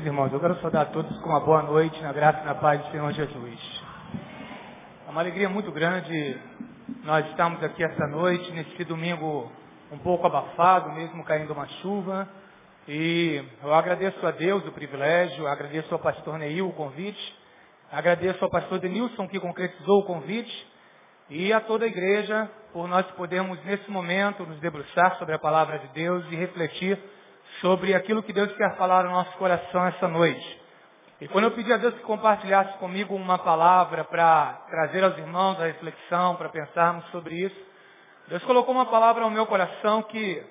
Meus irmãos, eu quero saudar a todos com uma boa noite, na graça e na paz do Senhor Jesus. É uma alegria muito grande nós estamos aqui essa noite, nesse domingo um pouco abafado, mesmo caindo uma chuva. E eu agradeço a Deus o privilégio, agradeço ao pastor Neil o convite, agradeço ao pastor Denilson que concretizou o convite e a toda a igreja por nós podermos nesse momento nos debruçar sobre a palavra de Deus e refletir sobre aquilo que Deus quer falar no nosso coração essa noite. E quando eu pedi a Deus que compartilhasse comigo uma palavra para trazer aos irmãos a reflexão, para pensarmos sobre isso, Deus colocou uma palavra ao meu coração que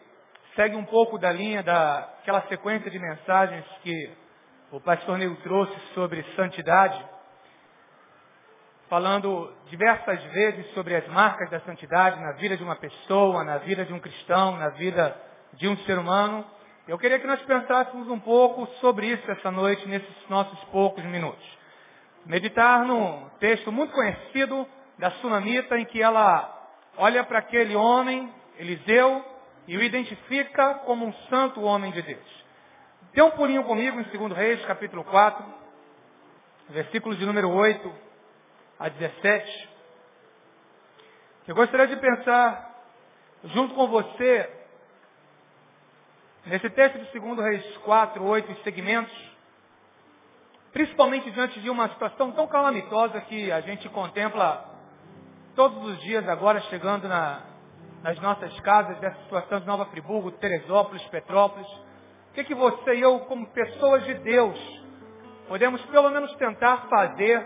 segue um pouco da linha daquela sequência de mensagens que o pastor Neil trouxe sobre santidade, falando diversas vezes sobre as marcas da santidade na vida de uma pessoa, na vida de um cristão, na vida de um ser humano. Eu queria que nós pensássemos um pouco sobre isso essa noite, nesses nossos poucos minutos. Meditar num texto muito conhecido da Sunamita, em que ela olha para aquele homem, Eliseu, e o identifica como um santo homem de Deus. Dê um pulinho comigo em 2 Reis, capítulo 4, versículos de número 8 a 17. Eu gostaria de pensar junto com você Nesse texto de 2 Reis 4, 8 e segmentos, principalmente diante de uma situação tão calamitosa que a gente contempla todos os dias agora chegando na, nas nossas casas, dessa situação de Nova Friburgo, Teresópolis, Petrópolis, o que, que você e eu, como pessoas de Deus, podemos pelo menos tentar fazer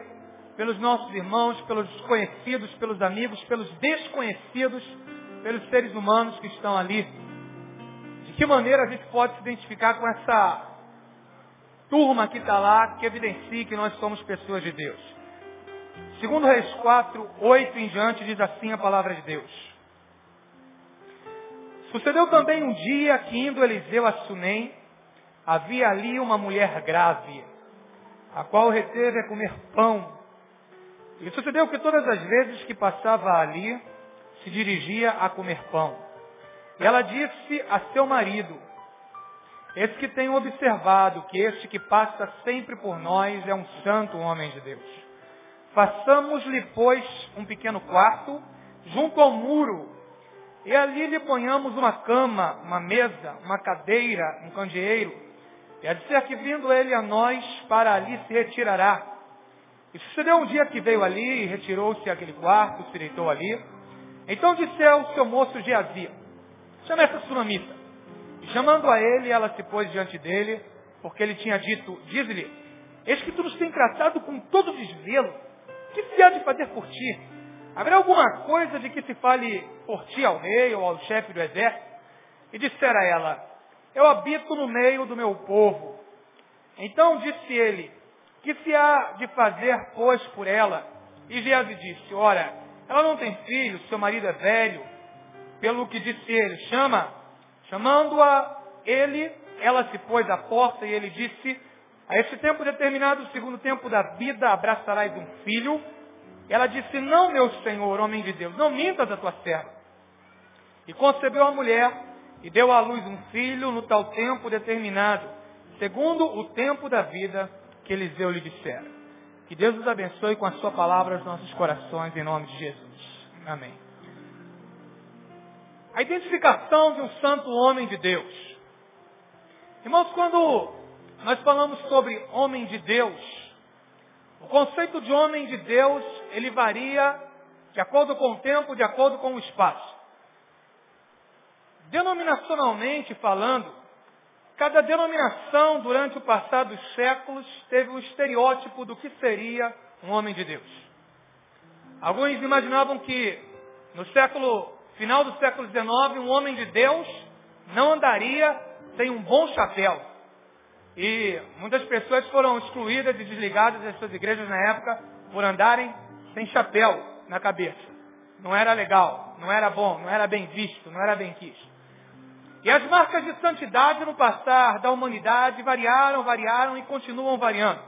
pelos nossos irmãos, pelos conhecidos, pelos amigos, pelos desconhecidos, pelos seres humanos que estão ali que maneira a gente pode se identificar com essa turma que está lá, que evidencia que nós somos pessoas de Deus? Segundo Reis 4, 8 em diante, diz assim a palavra de Deus. Sucedeu também um dia que indo Eliseu a Sunem, havia ali uma mulher grave, a qual reteve a comer pão. E sucedeu que todas as vezes que passava ali, se dirigia a comer pão. E ela disse a seu marido, esse que tem observado que este que passa sempre por nós é um santo homem de Deus. Façamos-lhe, pois, um pequeno quarto junto ao muro, e ali lhe ponhamos uma cama, uma mesa, uma cadeira, um candeeiro. E a dizer que vindo ele a nós, para ali se retirará. E sucedeu um dia que veio ali, retirou-se aquele quarto, se deitou ali. Então disse ao seu moço Geazia, Chama essa sunamita. E chamando a ele, ela se pôs diante dele, porque ele tinha dito, diz-lhe, eis que tu nos tem tratado com todo desvelo. Que se há de fazer por ti? Haverá alguma coisa de que se fale por ti ao rei ou ao chefe do exército? E dissera ela, eu habito no meio do meu povo. Então disse ele, que se há de fazer, pois, por ela? E Geazi disse, ora, ela não tem filho, seu marido é velho, pelo que disse ele, chama. Chamando-a ele, ela se pôs à porta e ele disse, a esse tempo determinado, segundo tempo da vida, abraçarás um filho. Ela disse, não, meu senhor, homem de Deus, não mintas a tua serva. E concebeu a mulher e deu à luz um filho no tal tempo determinado, segundo o tempo da vida que Eliseu lhe dissera. Que Deus nos abençoe com a sua palavra aos nossos corações, em nome de Jesus. Amém. A identificação de um santo homem de Deus. Irmãos, quando nós falamos sobre homem de Deus, o conceito de homem de Deus, ele varia de acordo com o tempo, de acordo com o espaço. Denominacionalmente falando, cada denominação durante o passado dos séculos teve um estereótipo do que seria um homem de Deus. Alguns imaginavam que no século final do século XIX, um homem de Deus não andaria sem um bom chapéu. E muitas pessoas foram excluídas e desligadas das suas igrejas na época por andarem sem chapéu na cabeça. Não era legal, não era bom, não era bem visto, não era bem quisto. E as marcas de santidade no passar da humanidade variaram, variaram e continuam variando.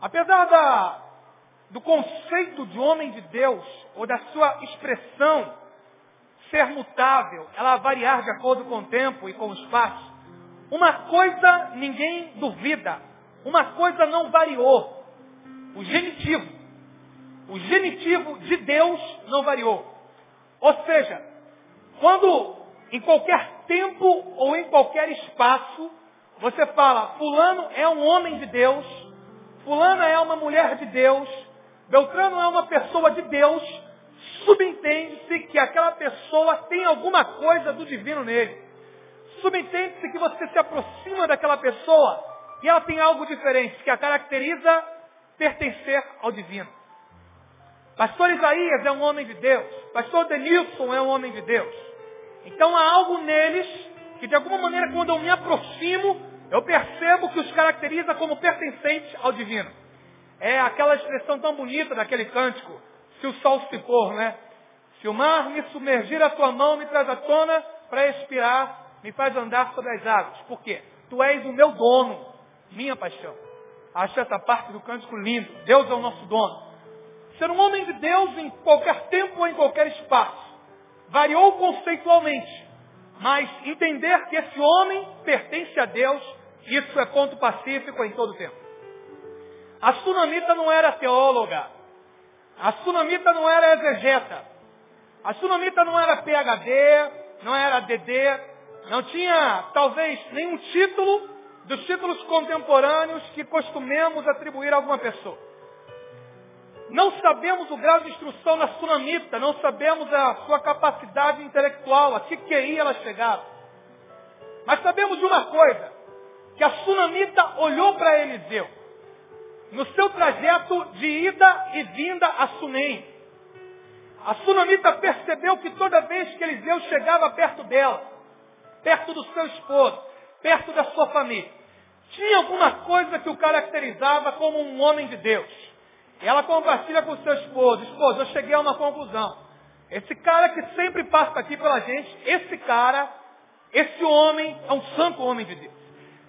Apesar da, do conceito de homem de Deus, ou da sua expressão ser mutável, ela variar de acordo com o tempo e com o espaço. Uma coisa ninguém duvida. Uma coisa não variou. O genitivo. O genitivo de Deus não variou. Ou seja, quando em qualquer tempo ou em qualquer espaço, você fala, fulano é um homem de Deus, fulana é uma mulher de Deus, Beltrano é uma pessoa de Deus, subentende-se que aquela pessoa tem alguma coisa do divino nele. Subentende-se que você se aproxima daquela pessoa e ela tem algo diferente, que a caracteriza pertencer ao divino. Pastor Isaías é um homem de Deus. Pastor Denilson é um homem de Deus. Então há algo neles que de alguma maneira quando eu me aproximo, eu percebo que os caracteriza como pertencentes ao divino. É aquela expressão tão bonita daquele cântico, se o sol se pôr, né? Se o mar me submergir a tua mão, me traz à tona para expirar, me faz andar sobre as águas. Por quê? Tu és o meu dono, minha paixão. Acho essa parte do cântico lindo. Deus é o nosso dono. Ser um homem de Deus em qualquer tempo ou em qualquer espaço. Variou conceitualmente. Mas entender que esse homem pertence a Deus, isso é ponto pacífico em todo tempo. A sunamita não era teóloga. A sunamita não era exegeta. A sunamita não era PhD, não era DD, não tinha talvez nenhum título dos títulos contemporâneos que costumemos atribuir a alguma pessoa. Não sabemos o grau de instrução na sunamita, não sabemos a sua capacidade intelectual, a que QI ela chegava. Mas sabemos de uma coisa, que a sunamita olhou para Eliseu, no seu trajeto de ida e vinda a Sunem. A sunamita percebeu que toda vez que Eliseu chegava perto dela, perto do seu esposo, perto da sua família, tinha alguma coisa que o caracterizava como um homem de Deus. Ela compartilha com o seu esposo. Esposo, eu cheguei a uma conclusão. Esse cara que sempre passa aqui pela gente, esse cara, esse homem é um santo homem de Deus.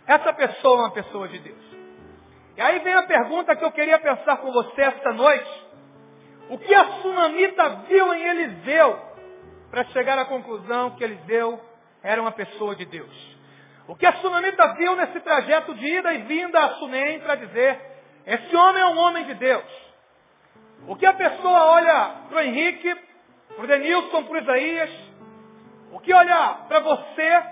Essa pessoa é uma pessoa de Deus. E aí vem a pergunta que eu queria pensar com você esta noite. O que a sunamita viu em Eliseu para chegar à conclusão que Eliseu era uma pessoa de Deus? O que a sunamita viu nesse trajeto de ida e vinda a Sunem para dizer, esse homem é um homem de Deus. O que a pessoa olha para o Henrique, para o Denilson, para o Isaías, o que olha para você,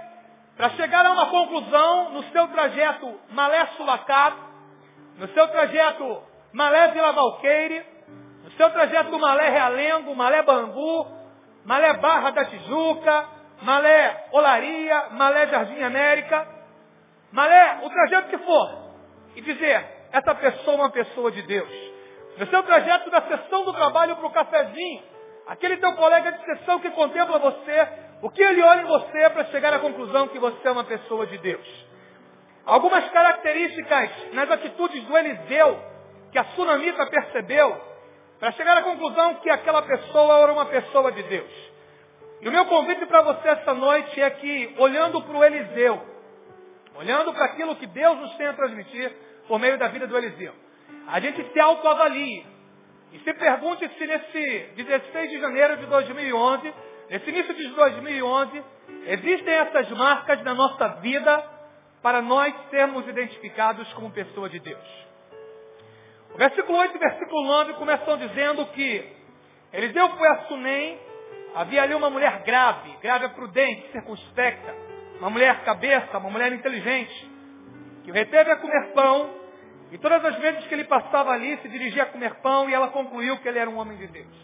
para chegar a uma conclusão no seu trajeto Malé Sulacar, no seu trajeto Malé Vila Valqueire, no seu trajeto Malé Realengo, Malé Bangu, Malé Barra da Tijuca, Malé Olaria, Malé Jardim América, Malé, o trajeto que for, e dizer, essa pessoa é uma pessoa de Deus. No seu trajeto da sessão do trabalho para o cafezinho, aquele teu colega de sessão que contempla você, o que ele olha em você para chegar à conclusão que você é uma pessoa de Deus. Algumas características nas atitudes do Eliseu, que a sunamita percebeu, para chegar à conclusão que aquela pessoa era uma pessoa de Deus. E o meu convite para você esta noite é que, olhando para o Eliseu, olhando para aquilo que Deus nos tem a transmitir por meio da vida do Eliseu, a gente se autoavalie. E se pergunte se nesse 16 de janeiro de 2011, nesse início de 2011, existem essas marcas na nossa vida para nós sermos identificados como pessoa de Deus. O versículo 8 e versículo 9 começam dizendo que Eliseu foi a Sunem, havia ali uma mulher grave, grave prudente, circunspecta, uma mulher cabeça, uma mulher inteligente, que o reteve a comer pão e todas as vezes que ele passava ali, se dirigia a comer pão e ela concluiu que ele era um homem de Deus.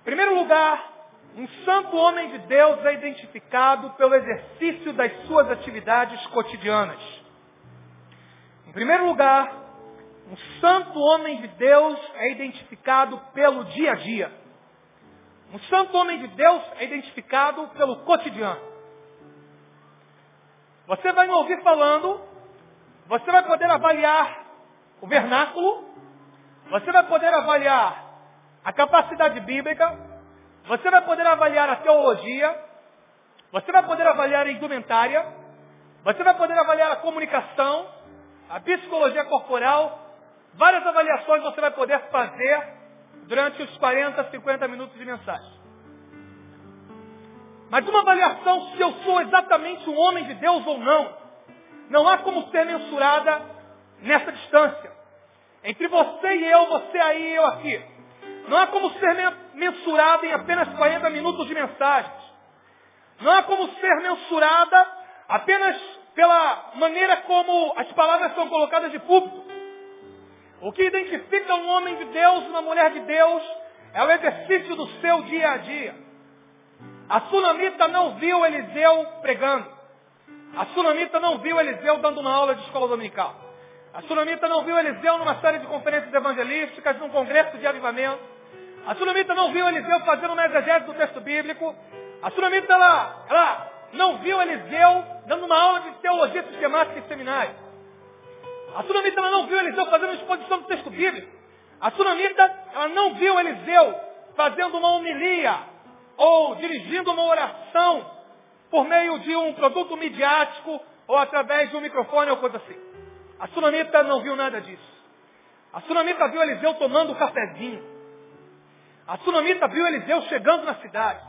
Em primeiro lugar, um santo homem de Deus é identificado pelo exercício das suas atividades cotidianas. Em primeiro lugar, um santo homem de Deus é identificado pelo dia a dia. Um santo homem de Deus é identificado pelo cotidiano. Você vai me ouvir falando você vai poder avaliar o vernáculo, você vai poder avaliar a capacidade bíblica, você vai poder avaliar a teologia, você vai poder avaliar a indumentária, você vai poder avaliar a comunicação, a psicologia corporal, várias avaliações você vai poder fazer durante os 40, 50 minutos de mensagem. mas uma avaliação se eu sou exatamente um homem de Deus ou não. Não há como ser mensurada nessa distância. Entre você e eu, você aí e eu aqui. Não há como ser mensurada em apenas 40 minutos de mensagens. Não há como ser mensurada apenas pela maneira como as palavras são colocadas de público. O que identifica um homem de Deus, uma mulher de Deus, é o exercício do seu dia a dia. A sunamita não viu Eliseu pregando. A sunamita não viu Eliseu dando uma aula de escola dominical. A sunamita não viu Eliseu numa série de conferências evangelísticas, num congresso de avivamento. A sunamita não viu Eliseu fazendo uma exegese do texto bíblico. A sunamita, ela, ela não viu Eliseu dando uma aula de teologia sistemática em seminário. A sunamita ela não viu Eliseu fazendo uma exposição do texto bíblico. A sunamita ela não viu Eliseu fazendo uma homilia ou dirigindo uma oração por meio de um produto midiático ou através de um microfone ou coisa assim. A sunamita não viu nada disso. A sunamita viu Eliseu tomando um cafezinho. A sunamita viu Eliseu chegando na cidade.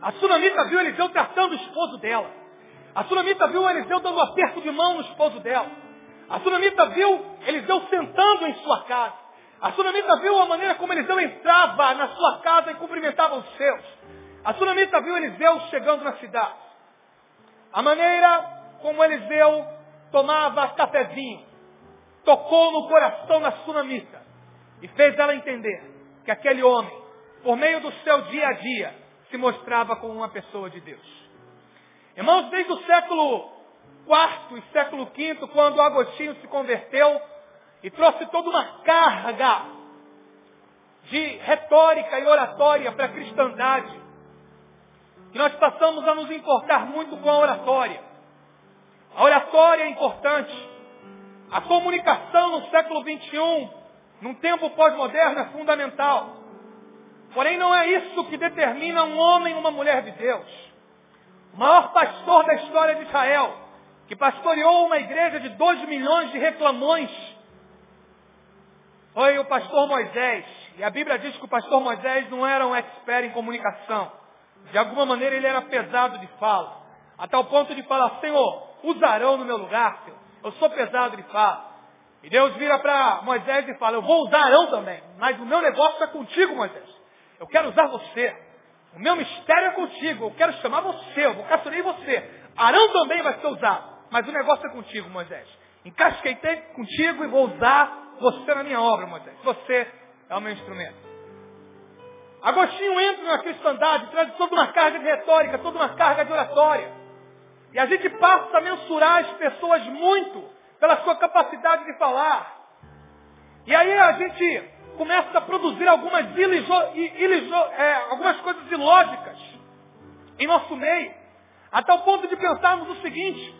A sunamita viu Eliseu tratando o esposo dela. A sunamita viu Eliseu dando um aperto de mão no esposo dela. A sunamita viu Eliseu sentando em sua casa. A sunamita viu a maneira como Eliseu entrava na sua casa e cumprimentava os seus. A sunamita viu Eliseu chegando na cidade. A maneira como Eliseu tomava cafezinho tocou no coração da sunamita e fez ela entender que aquele homem, por meio do seu dia a dia, se mostrava como uma pessoa de Deus. Irmãos, desde o século IV e século V, quando Agostinho se converteu e trouxe toda uma carga de retórica e oratória para a cristandade, que nós passamos a nos importar muito com a oratória. A oratória é importante. A comunicação no século XXI, num tempo pós-moderno, é fundamental. Porém, não é isso que determina um homem ou uma mulher de Deus. O maior pastor da história de Israel, que pastoreou uma igreja de dois milhões de reclamões, foi o pastor Moisés. E a Bíblia diz que o pastor Moisés não era um expert em comunicação. De alguma maneira ele era pesado de fala. A tal ponto de falar, Senhor, usarão no meu lugar, Senhor. Eu sou pesado de fala. E Deus vira para Moisés e fala, eu vou usar Arão também. Mas o meu negócio é contigo, Moisés. Eu quero usar você. O meu mistério é contigo. Eu quero chamar você. Eu vocacionei você. Arão também vai ser usado. Mas o negócio é contigo, Moisés. Encasquei contigo e vou usar você na minha obra, Moisés. Você é o meu instrumento. Agostinho entra na cristandade, traz toda uma carga de retórica, toda uma carga de oratória. E a gente passa a mensurar as pessoas muito pela sua capacidade de falar. E aí a gente começa a produzir algumas, ilijo, ilijo, é, algumas coisas ilógicas em nosso meio, a tal ponto de pensarmos o seguinte,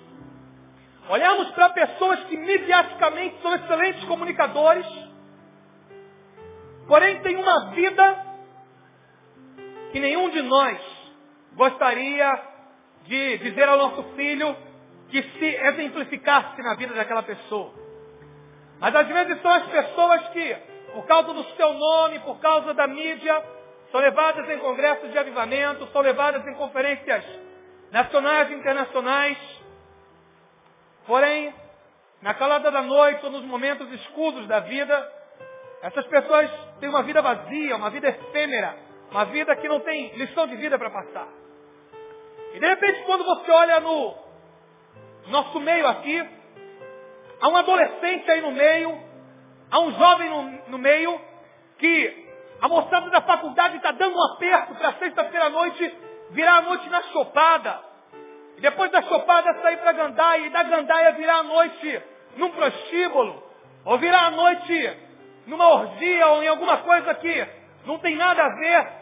olhamos para pessoas que mediaticamente são excelentes comunicadores, porém têm uma vida que nenhum de nós gostaria de dizer ao nosso filho que se exemplificasse na vida daquela pessoa. Mas às vezes são as pessoas que por causa do seu nome, por causa da mídia, são levadas em congressos de avivamento, são levadas em conferências nacionais e internacionais. Porém, na calada da noite ou nos momentos escuros da vida, essas pessoas têm uma vida vazia, uma vida efêmera, uma vida que não tem lição de vida para passar. E de repente, quando você olha no nosso meio aqui, há um adolescente aí no meio, Há um jovem no, no meio que a moçada da faculdade está dando um aperto para sexta-feira à noite virar a noite na chopada. E depois da chopada sair para gandaia e da gandaia virar a noite num prostíbulo. Ou virar a noite numa orgia ou em alguma coisa que não tem nada a ver.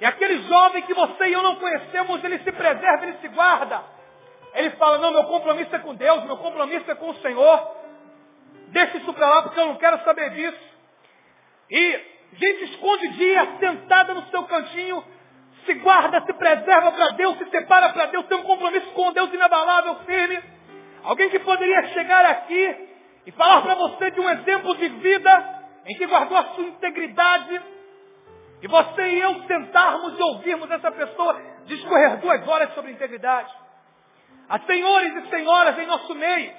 E aquele jovem que você e eu não conhecemos, ele se preserva, ele se guarda. Ele fala, não, meu compromisso é com Deus, meu compromisso é com o Senhor. Deixa isso para lá porque eu não quero saber disso. E gente escondidinha, sentada no seu cantinho, se guarda, se preserva para Deus, se separa para Deus, tem um compromisso com Deus inabalável, firme. Alguém que poderia chegar aqui e falar para você de um exemplo de vida em que guardou a sua integridade. E você e eu sentarmos e ouvirmos essa pessoa discorrer duas horas sobre integridade. Há senhores e senhoras em nosso meio,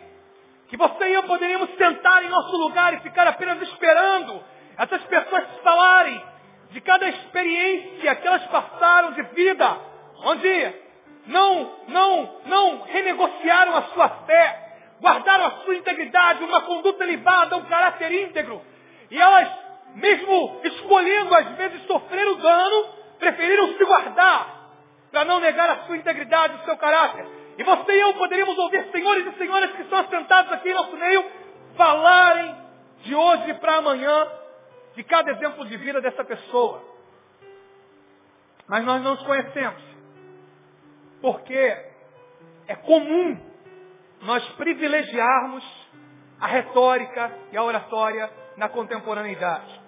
que você e eu poderíamos sentar em nosso lugar e ficar apenas esperando essas pessoas falarem de cada experiência que elas passaram de vida, onde não, não, não renegociaram a sua fé, guardaram a sua integridade, uma conduta elevada, um caráter íntegro. E elas, mesmo escolhendo às vezes sofrer o dano, preferiram se guardar para não negar a sua integridade, o seu caráter. E você e eu poderíamos ouvir senhores e senhoras que estão assentados aqui em nosso meio falarem de hoje para amanhã de cada exemplo de vida dessa pessoa. Mas nós não os conhecemos. Porque é comum nós privilegiarmos a retórica e a oratória na contemporaneidade.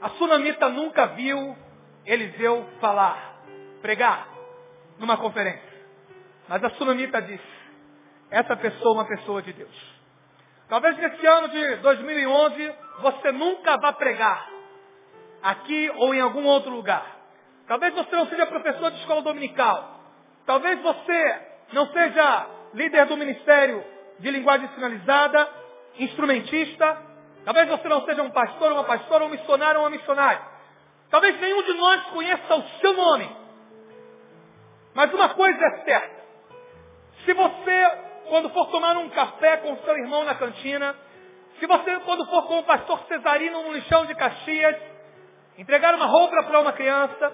A sunamita nunca viu Eliseu falar, pregar numa conferência. Mas a sunamita disse, essa pessoa é uma pessoa de Deus. Talvez nesse ano de 2011 você nunca vá pregar aqui ou em algum outro lugar. Talvez você não seja professor de escola dominical. Talvez você não seja líder do ministério de linguagem sinalizada, instrumentista. Talvez você não seja um pastor, uma pastora, um missionário ou uma missionária. Talvez nenhum de nós conheça o seu nome. Mas uma coisa é certa. Se você quando for tomar um café com seu irmão na cantina, se você, quando for com o pastor Cesarino no lixão de Caxias, entregar uma roupa para uma criança,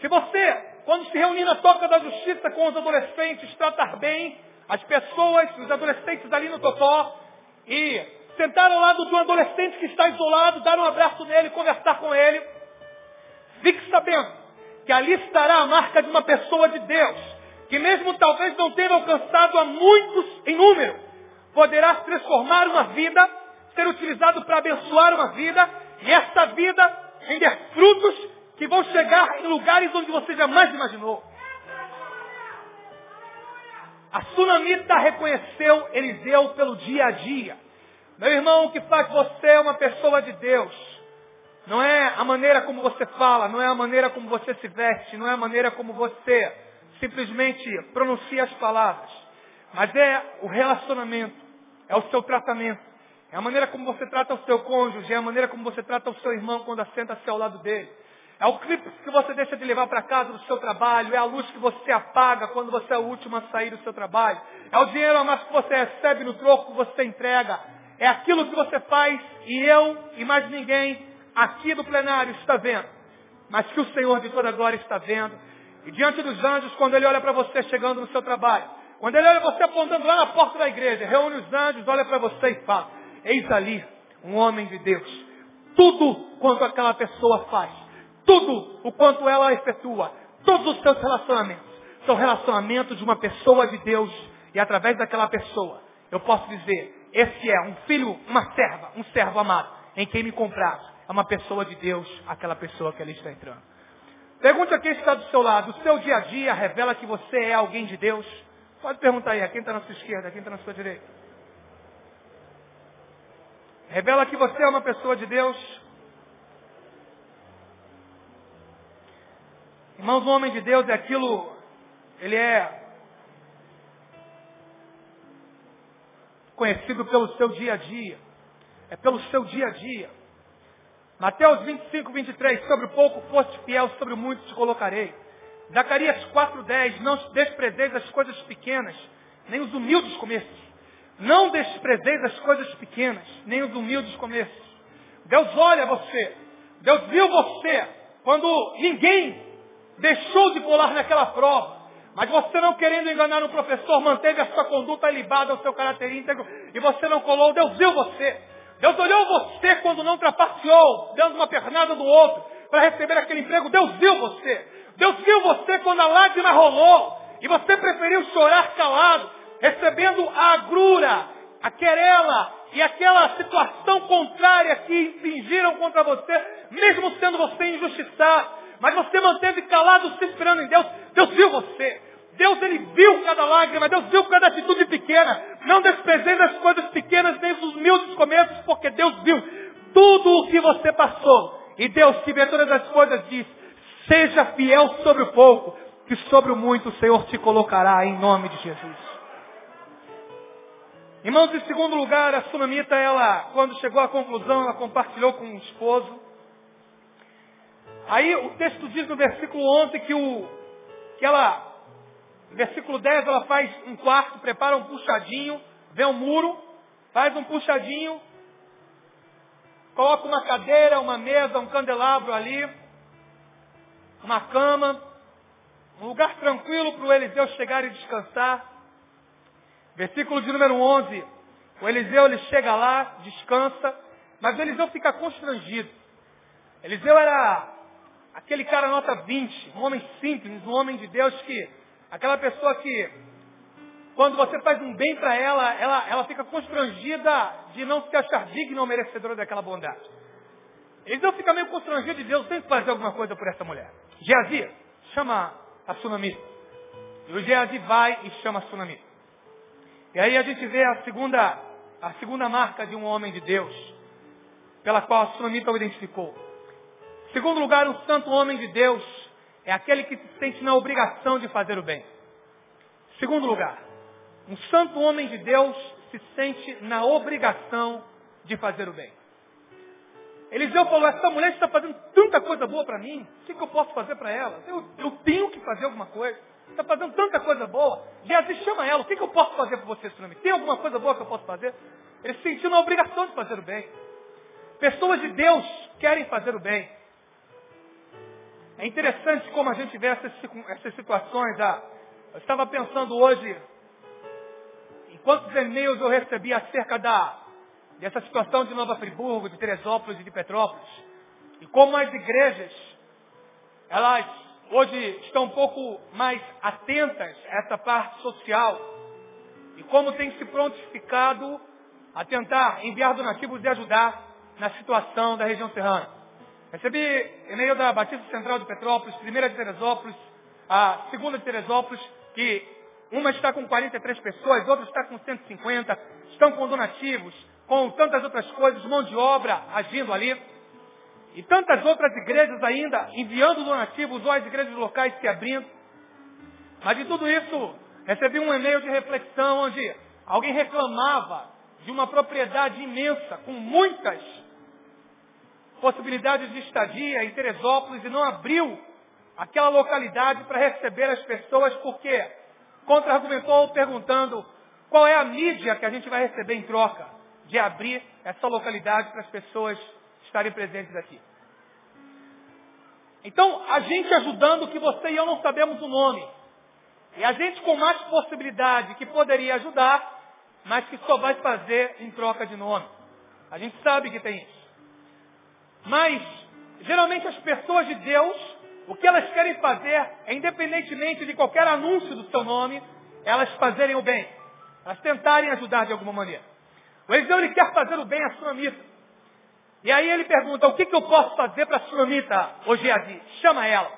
se você, quando se reunir na toca da justiça com os adolescentes, tratar bem as pessoas, os adolescentes ali no totó, e sentar ao lado de um adolescente que está isolado, dar um abraço nele, conversar com ele, fique sabendo que ali estará a marca de uma pessoa de Deus, que mesmo talvez não tenha alcançado a muitos em número, poderá transformar uma vida, ser utilizado para abençoar uma vida, e esta vida render frutos que vão chegar em lugares onde você jamais imaginou. A sunamita reconheceu Eliseu pelo dia a dia. Meu irmão, o que faz você uma pessoa de Deus não é a maneira como você fala, não é a maneira como você se veste, não é a maneira como você simplesmente pronuncia as palavras, mas é o relacionamento, é o seu tratamento, é a maneira como você trata o seu cônjuge, é a maneira como você trata o seu irmão quando assenta-se ao lado dele. É o clipe que você deixa de levar para casa do seu trabalho, é a luz que você apaga quando você é o último a sair do seu trabalho, é o dinheiro a mais que você recebe no troco que você entrega, é aquilo que você faz e eu e mais ninguém aqui do plenário está vendo, mas que o Senhor de toda glória está vendo e diante dos anjos, quando ele olha para você chegando no seu trabalho, quando ele olha você apontando lá na porta da igreja, reúne os anjos, olha para você e fala, eis ali um homem de Deus. Tudo quanto aquela pessoa faz, tudo o quanto ela efetua, todos os seus relacionamentos, são relacionamentos de uma pessoa de Deus, e através daquela pessoa, eu posso dizer, esse é um filho, uma serva, um servo amado, em quem me comprar, é uma pessoa de Deus, aquela pessoa que ali está entrando. Pergunte a quem está do seu lado. O seu dia a dia revela que você é alguém de Deus? Pode perguntar aí, a quem está na sua esquerda, a quem está na sua direita. Revela que você é uma pessoa de Deus. Irmãos, o homem de Deus é aquilo, ele é conhecido pelo seu dia a dia. É pelo seu dia a dia. Mateus 25, 23, sobre o pouco foste fiel, sobre o muito te colocarei. Zacarias 4,10, não desprezeis as coisas pequenas, nem os humildes começos. Não desprezeis as coisas pequenas, nem os humildes começos. Deus olha você. Deus viu você quando ninguém deixou de colar naquela prova. Mas você não querendo enganar o professor, manteve a sua conduta ilibada, o seu caráter íntegro, e você não colou, Deus viu você. Deus olhou você quando não trapaceou, dando uma pernada do outro para receber aquele emprego. Deus viu você. Deus viu você quando a lágrima rolou e você preferiu chorar calado, recebendo a agrura, a querela e aquela situação contrária que fingiram contra você, mesmo sendo você injustiçado. Mas você manteve calado, se esperando em Deus. Deus viu você. Deus ele viu cada lágrima, Deus viu Deus que vê todas as coisas diz, Seja fiel sobre o pouco, que sobre o muito o Senhor te colocará em nome de Jesus. Irmãos, em segundo lugar, a sunamita, ela, quando chegou à conclusão, ela compartilhou com o esposo. Aí o texto diz no versículo 11 que, o, que ela, no versículo 10, ela faz um quarto, prepara um puxadinho, vê um muro, faz um puxadinho, coloca uma cadeira, uma mesa, um candelabro ali, uma cama, um lugar tranquilo para o Eliseu chegar e descansar. Versículo de número 11. O Eliseu ele chega lá, descansa, mas o Eliseu fica constrangido. Eliseu era aquele cara nota 20, um homem simples, um homem de Deus que, aquela pessoa que, quando você faz um bem para ela, ela, ela fica constrangida de não se achar digna ou merecedora daquela bondade. Eliseu fica meio constrangido de Deus, tem que fazer alguma coisa por essa mulher. Geazi, chama a tsunami. E o Geazi vai e chama a tsunami. E aí a gente vê a segunda, a segunda marca de um homem de Deus, pela qual a tsunamita o identificou. Segundo lugar, um santo homem de Deus é aquele que se sente na obrigação de fazer o bem. Segundo lugar, um santo homem de Deus se sente na obrigação de fazer o bem. Eliseu falou, essa mulher está fazendo tanta coisa boa para mim, o que, que, eu posso fazer para ela? Eu, eu, tenho que fazer alguma coisa. Está fazendo tanta coisa boa. Geazi chama ela, o que, que eu posso fazer por você, Tsunami? Tem alguma coisa boa que eu posso fazer? Ele se sentiu na obrigação de fazer o bem. Pessoas de Deus querem fazer o bem. É interessante como a gente vê essas, essas situações. Ah, eu estava pensando hoje, quantos e-mails eu recebi acerca da, dessa situação de Nova Friburgo, de Teresópolis e de Petrópolis. E como as igrejas, elas hoje estão um pouco mais atentas a essa parte social. E como tem se prontificado a tentar enviar donativos e ajudar na situação da região serrana. Recebi e-mail da Batista Central de Petrópolis, primeira de Teresópolis, a segunda de Teresópolis, que uma está com 43 pessoas, outra está com 150, estão com donativos, com tantas outras coisas, mão de obra agindo ali. E tantas outras igrejas ainda enviando donativos, ou as igrejas locais se abrindo. Mas de tudo isso, recebi um e-mail de reflexão onde alguém reclamava de uma propriedade imensa, com muitas possibilidade de estadia em Teresópolis e não abriu aquela localidade para receber as pessoas porque contra-argumentou perguntando qual é a mídia que a gente vai receber em troca de abrir essa localidade para as pessoas estarem presentes aqui. Então, a gente ajudando que você e eu não sabemos o nome. E a gente com mais possibilidade que poderia ajudar, mas que só vai fazer em troca de nome. A gente sabe que tem isso. Mas, geralmente as pessoas de Deus, o que elas querem fazer é, independentemente de qualquer anúncio do seu nome, elas fazerem o bem. Elas tentarem ajudar de alguma maneira. O Eliseu ele quer fazer o bem à sunamita. E aí ele pergunta, o que, que eu posso fazer para a sunamita, hoje Geazi? Chama ela.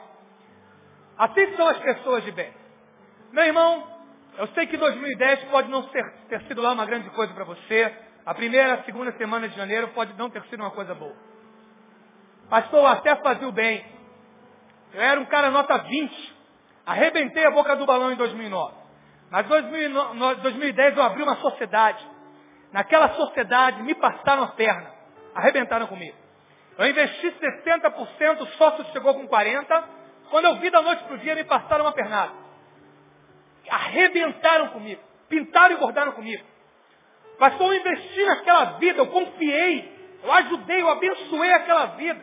Assim são as pessoas de bem. Meu irmão, eu sei que 2010 pode não ter, ter sido lá uma grande coisa para você. A primeira, a segunda semana de janeiro pode não ter sido uma coisa boa. Pastor, até fazia o bem. Eu era um cara nota 20. Arrebentei a boca do balão em 2009. Mas em 2010 eu abri uma sociedade. Naquela sociedade me passaram a perna. Arrebentaram comigo. Eu investi 60%, o sócio chegou com 40%. Quando eu vi da noite para o dia, me passaram uma pernada. Arrebentaram comigo. Pintaram e bordaram comigo. Pastor, eu investi naquela vida, eu confiei, eu ajudei, eu abençoei aquela vida.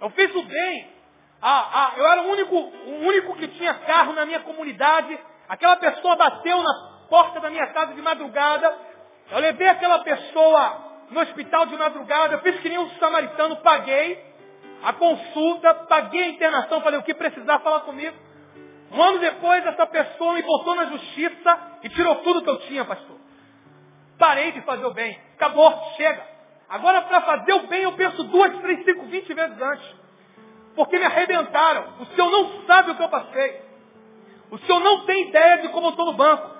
Eu fiz o bem. Ah, ah, eu era o único, o único que tinha carro na minha comunidade. Aquela pessoa bateu na porta da minha casa de madrugada. Eu levei aquela pessoa no hospital de madrugada. Fiz que nem um samaritano, paguei a consulta, paguei a internação, falei o que precisar falar comigo. Um ano depois, essa pessoa me botou na justiça e tirou tudo que eu tinha, pastor. Parei de fazer o bem. Acabou, chega. Agora, para fazer o bem, eu penso duas, três, cinco, vinte vezes antes. Porque me arrebentaram. O senhor não sabe o que eu passei. O senhor não tem ideia de como eu estou no banco.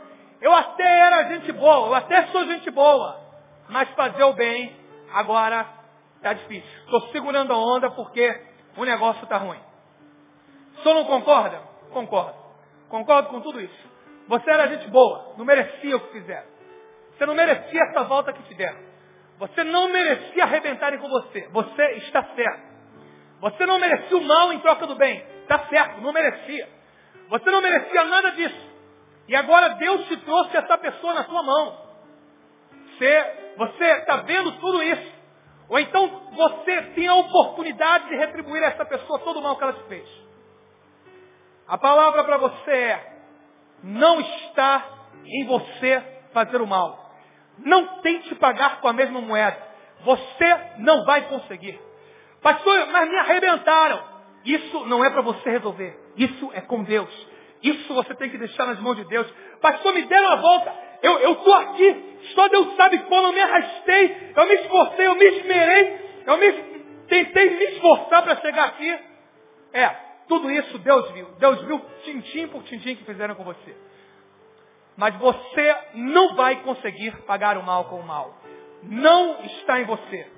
Eu até era gente boa, eu até sou gente boa. Mas fazer o bem, agora está difícil. Estou segurando a onda porque o negócio está ruim. senhor não concorda? Concordo. Concordo com tudo isso. Você era gente boa, não merecia o que fizeram. Você não merecia essa volta que te deram. Você não merecia arrebentarem com você. Você está certo. Você não merecia o mal em troca do bem. Está certo, não merecia. Você não merecia nada disso. E agora Deus te trouxe essa pessoa na sua mão. Você está vendo tudo isso. Ou então você tem a oportunidade de retribuir a essa pessoa todo o mal que ela te fez. A palavra para você é, não está em você fazer o mal. Não tente pagar com a mesma moeda. Você não vai conseguir. Pastor, mas me arrebentaram. Isso não é para você resolver. Isso é com Deus. Isso você tem que deixar nas mãos de Deus. Pastor, me deram a volta. Eu estou aqui. Só Deus sabe como eu me arrastei. Eu me esforcei, eu me esmerei. Eu me, tentei me esforçar para chegar aqui. É, tudo isso Deus viu. Deus viu tintim por tintim que fizeram com você. Mas você não vai conseguir pagar o mal com o mal. Não está em você.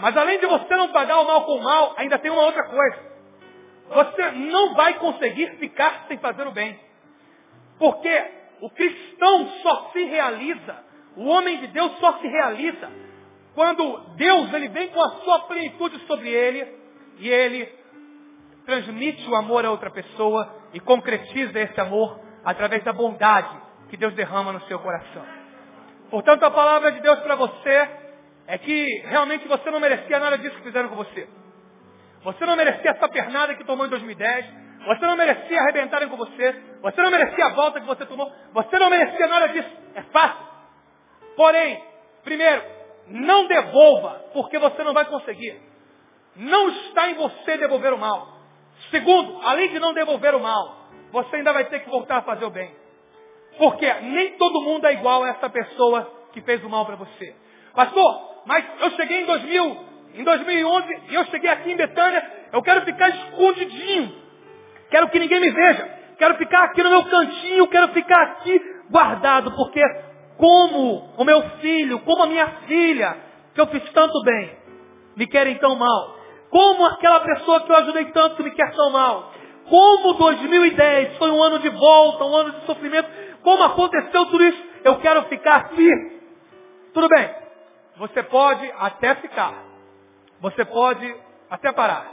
Mas além de você não pagar o mal com o mal, ainda tem uma outra coisa. Você não vai conseguir ficar sem fazer o bem. Porque o cristão só se realiza, o homem de Deus só se realiza quando Deus ele vem com a sua plenitude sobre ele e ele transmite o amor a outra pessoa e concretiza esse amor através da bondade que Deus derrama no seu coração. Portanto, a palavra de Deus para você é que realmente você não merecia nada disso que fizeram com você. Você não merecia essa pernada que tomou em 2010. Você não merecia arrebentarem com você. Você não merecia a volta que você tomou. Você não merecia nada disso. É fácil. Porém, primeiro, não devolva, porque você não vai conseguir. Não está em você devolver o mal. Segundo, além de não devolver o mal, você ainda vai ter que voltar a fazer o bem. Porque nem todo mundo é igual a essa pessoa que fez o mal para você. Pastor, mas eu cheguei em 2000, em 2011 e eu cheguei aqui em Betânia, eu quero ficar escondidinho. Quero que ninguém me veja. Quero ficar aqui no meu cantinho, quero ficar aqui guardado, porque como o meu filho, como a minha filha, que eu fiz tanto bem, me querem tão mal. Como aquela pessoa que eu ajudei tanto me quer tão mal. Como 2010 foi um ano de volta, um ano de sofrimento. Como aconteceu tudo isso? Eu quero ficar aqui. Tudo bem. Você pode até ficar. Você pode até parar.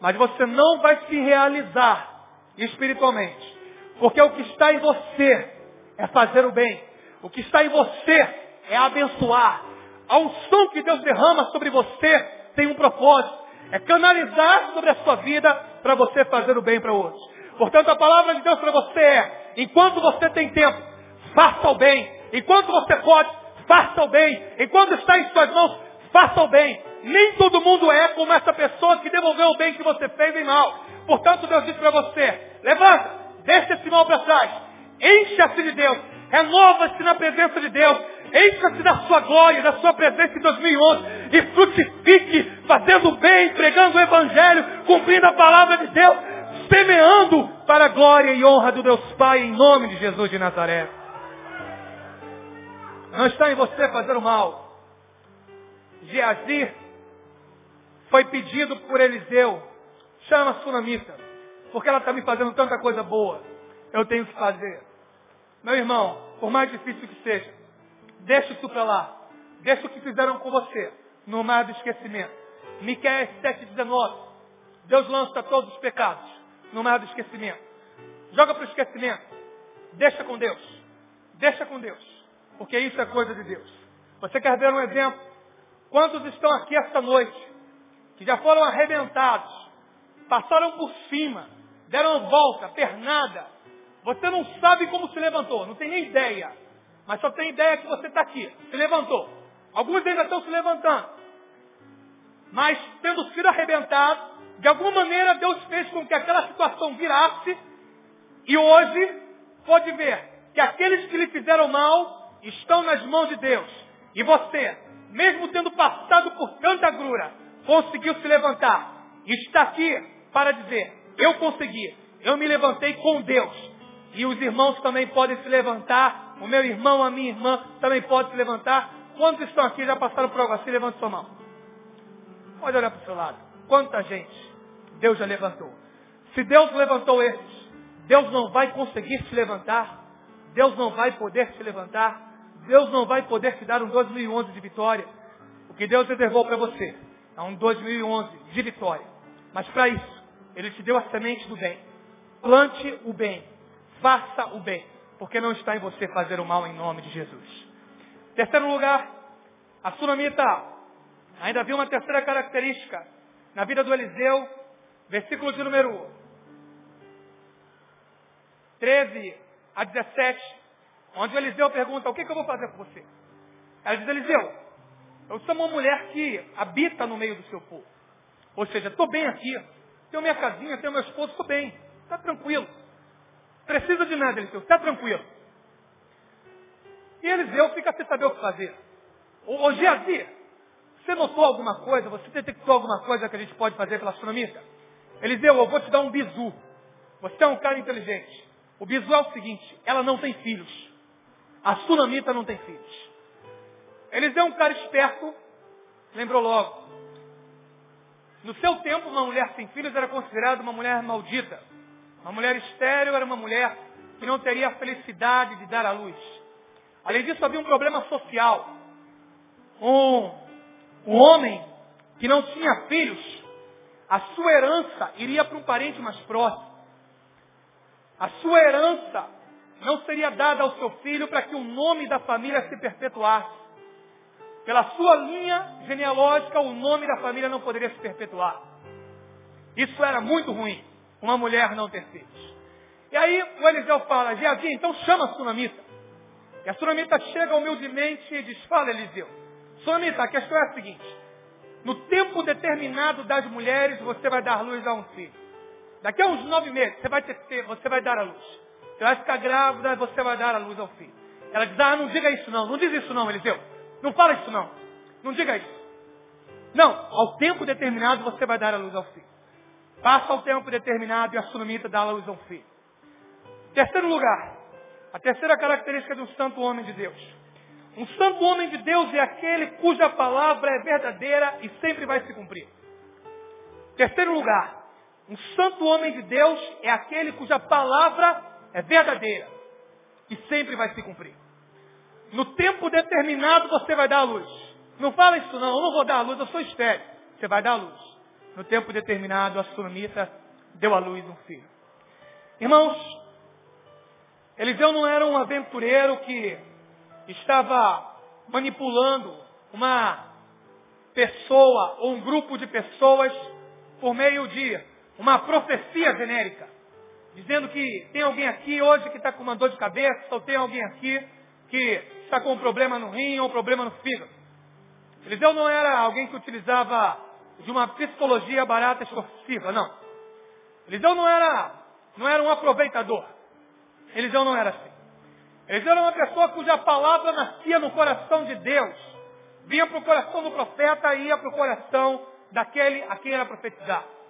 Mas você não vai se realizar espiritualmente. Porque o que está em você é fazer o bem. O que está em você é abençoar. A unção que Deus derrama sobre você tem um propósito. É canalizar sobre a sua vida para você fazer o bem para outros. Portanto, a palavra de Deus para você é, enquanto você tem tempo, faça o bem. Enquanto você pode, faça o bem. Enquanto está em suas mãos, faça o bem. Nem todo mundo é como essa pessoa que devolveu o bem que você fez em mal. Portanto, Deus diz para você, levanta, deixa esse mal para trás, encha-se de Deus, renova-se na presença de Deus, encha-se da sua glória, da sua presença em 2011 e frutifique, fazendo bem, pregando o Evangelho, cumprindo a palavra de Deus, semeando para a glória e honra do Deus Pai, em nome de Jesus de Nazaré. Não está em você fazer o mal. Geazir foi pedido por Eliseu, chama a sunamita, porque ela está me fazendo tanta coisa boa, eu tenho que fazer. Meu irmão, por mais difícil que seja, deixa isso para lá. Deixa o que fizeram com você no mar do esquecimento. Miqueias 7,19. Deus lança todos os pecados no mar do esquecimento. Joga para o esquecimento. Deixa com Deus. Deixa com Deus. Porque isso é coisa de Deus. Você quer ver um exemplo? Quantos estão aqui esta noite que já foram arrebentados, passaram por cima, deram volta, pernada. Você não sabe como se levantou, não tem nem ideia. Mas só tem ideia que você está aqui, se levantou. Alguns ainda estão se levantando. Mas tendo sido arrebentado, de alguma maneira Deus fez com que aquela situação virasse. E hoje pode ver que aqueles que lhe fizeram mal estão nas mãos de Deus. E você, mesmo tendo passado por tanta grura, conseguiu se levantar. Está aqui para dizer, eu consegui, eu me levantei com Deus. E os irmãos também podem se levantar, o meu irmão, a minha irmã também pode se levantar. Quantos estão aqui já passaram por algo assim? Levante sua mão. Pode olhar para o seu lado. Quanta gente Deus já levantou. Se Deus levantou esses, Deus não vai conseguir te levantar. Deus não vai poder te levantar. Deus não vai poder te dar um 2011 de vitória. O que Deus reservou para você é um 2011 de vitória. Mas para isso, Ele te deu a semente do bem. Plante o bem. Faça o bem. Porque não está em você fazer o mal em nome de Jesus. Terceiro lugar, a sunamita ainda viu uma terceira característica na vida do Eliseu, versículo de número 13 a 17, onde Eliseu pergunta, o que, que eu vou fazer com você? Ela diz, Eliseu, eu sou uma mulher que habita no meio do seu povo. Ou seja, estou bem aqui, tenho minha casinha, tenho meu esposo, estou bem, está tranquilo. Precisa de nada, Eliseu, está tranquilo. E Eliseu fica sem saber o que fazer. Ô, Geazi, você notou alguma coisa? Você detectou alguma coisa que a gente pode fazer pela astronomia? Eliseu, eu vou te dar um bizu. Você é um cara inteligente. O bizu é o seguinte, ela não tem filhos. A sunamita não tem filhos. Eliseu é um cara esperto, lembrou logo. No seu tempo, uma mulher sem filhos era considerada uma mulher maldita. Uma mulher estéril era uma mulher que não teria a felicidade de dar à luz. Além disso, havia um problema social. Um, um homem que não tinha filhos, a sua herança iria para um parente mais próximo. A sua herança não seria dada ao seu filho para que o nome da família se perpetuasse. Pela sua linha genealógica, o nome da família não poderia se perpetuar. Isso era muito ruim, uma mulher não ter filhos. E aí o Eliseu fala, Geazi, então chama a sunamita. E a sunamita chega humildemente e diz, fala Eliseu, sunamita, a questão é a seguinte, no tempo determinado das mulheres, você vai dar luz a um filho. Daqui a uns nove meses, você vai, ter, você vai dar a luz. Você vai ficar grávida, você vai dar a luz ao filho. Ela diz, ah, não diga isso não, não diz isso não, Eliseu. Não fala isso não. Não diga isso. Não, ao tempo determinado você vai dar a luz ao filho. Passa o tempo determinado e a sunamita dá a luz ao filho. Terceiro lugar, a terceira característica de um santo homem de Deus. Um santo homem de Deus é aquele cuja palavra é verdadeira e sempre vai se cumprir. Terceiro lugar, um santo homem de Deus é aquele cuja palavra é verdadeira e sempre vai se cumprir. No tempo determinado você vai dar a luz. Não fala isso não, eu não vou dar a luz, eu sou estéreo. Você vai dar a luz. No tempo determinado a sunamita deu à luz um filho. Irmãos, Eliseu não era um aventureiro que estava manipulando uma pessoa ou um grupo de pessoas por meio de uma profecia genérica. Dizendo que tem alguém aqui hoje que está com uma dor de cabeça, ou tem alguém aqui que está com um problema no rim ou um problema no fígado. Eliseu não era alguém que utilizava de uma psicologia barata extorsiva, não. Eliseu não era, não era um aproveitador. Eliseu não era assim. Eliseu era uma pessoa cuja palavra nascia no coração de Deus. Vinha para o coração do profeta e ia para o coração daquele a quem era profetizado.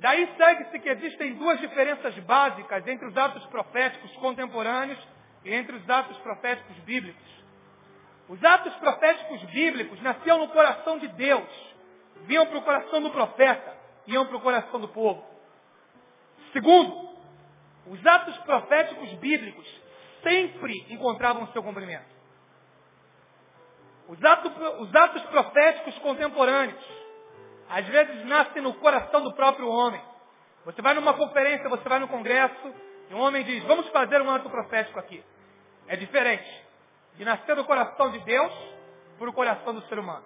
Daí segue-se que existem duas diferenças básicas entre os atos proféticos contemporâneos e entre os atos proféticos bíblicos. Os atos proféticos bíblicos nasciam no coração de Deus, vinham para o coração do profeta, iam para o coração do povo. Segundo, os atos proféticos bíblicos sempre encontravam seu cumprimento. Os atos, os atos proféticos contemporâneos, às vezes nascem no coração do próprio homem. Você vai numa conferência, você vai no congresso, e um homem diz, vamos fazer um ato profético aqui. É diferente de nascer do coração de Deus para o coração do ser humano.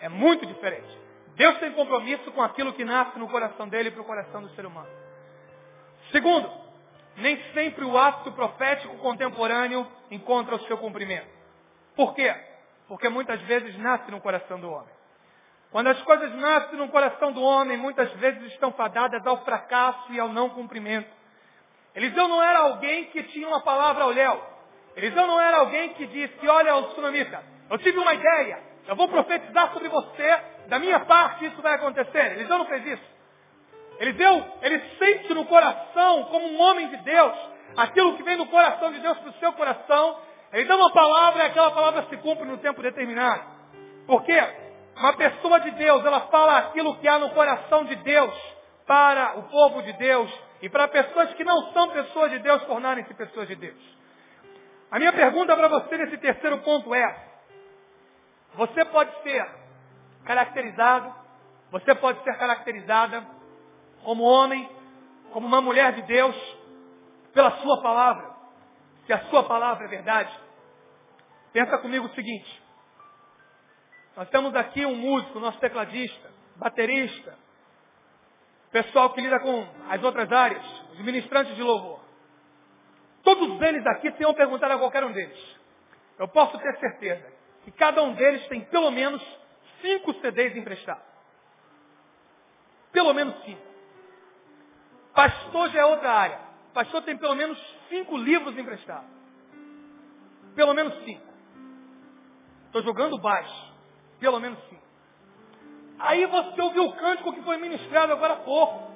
É muito diferente. Deus tem compromisso com aquilo que nasce no coração dele para o coração do ser humano. Segundo, nem sempre o ato profético contemporâneo encontra o seu cumprimento. Por quê? Porque muitas vezes nasce no coração do homem. Quando as coisas nascem no coração do homem, muitas vezes estão fadadas ao fracasso e ao não cumprimento. Eliseu não era alguém que tinha uma palavra ao léu. Eliseu não era alguém que disse, olha, o tsunamita, eu tive uma ideia, eu vou profetizar sobre você, da minha parte isso vai acontecer. Eliseu não fez isso. Eliseu, ele sente no coração, como um homem de Deus, aquilo que vem no coração de Deus para o seu coração. Ele dá uma palavra e aquela palavra se cumpre no tempo determinado. Porque uma pessoa de Deus, ela fala aquilo que há no coração de Deus para o povo de Deus e para pessoas que não são pessoas de Deus tornarem-se pessoas de Deus. A minha pergunta para você nesse terceiro ponto é, você pode ser caracterizado, você pode ser caracterizada como homem, como uma mulher de Deus, pela sua palavra. Se a sua palavra é verdade. Pensa comigo o seguinte. Nós temos aqui um músico, nosso tecladista, baterista, pessoal que lida com as outras áreas, os ministrantes de louvor. Todos eles aqui tenham perguntado a qualquer um deles. Eu posso ter certeza que cada um deles tem pelo menos cinco CDs emprestados. Pelo menos cinco. Pastor já é outra área. Pastor tem pelo menos cinco livros emprestados. Pelo menos cinco. Estou jogando baixo. Pelo menos cinco. Aí você ouviu o cântico que foi ministrado agora há pouco.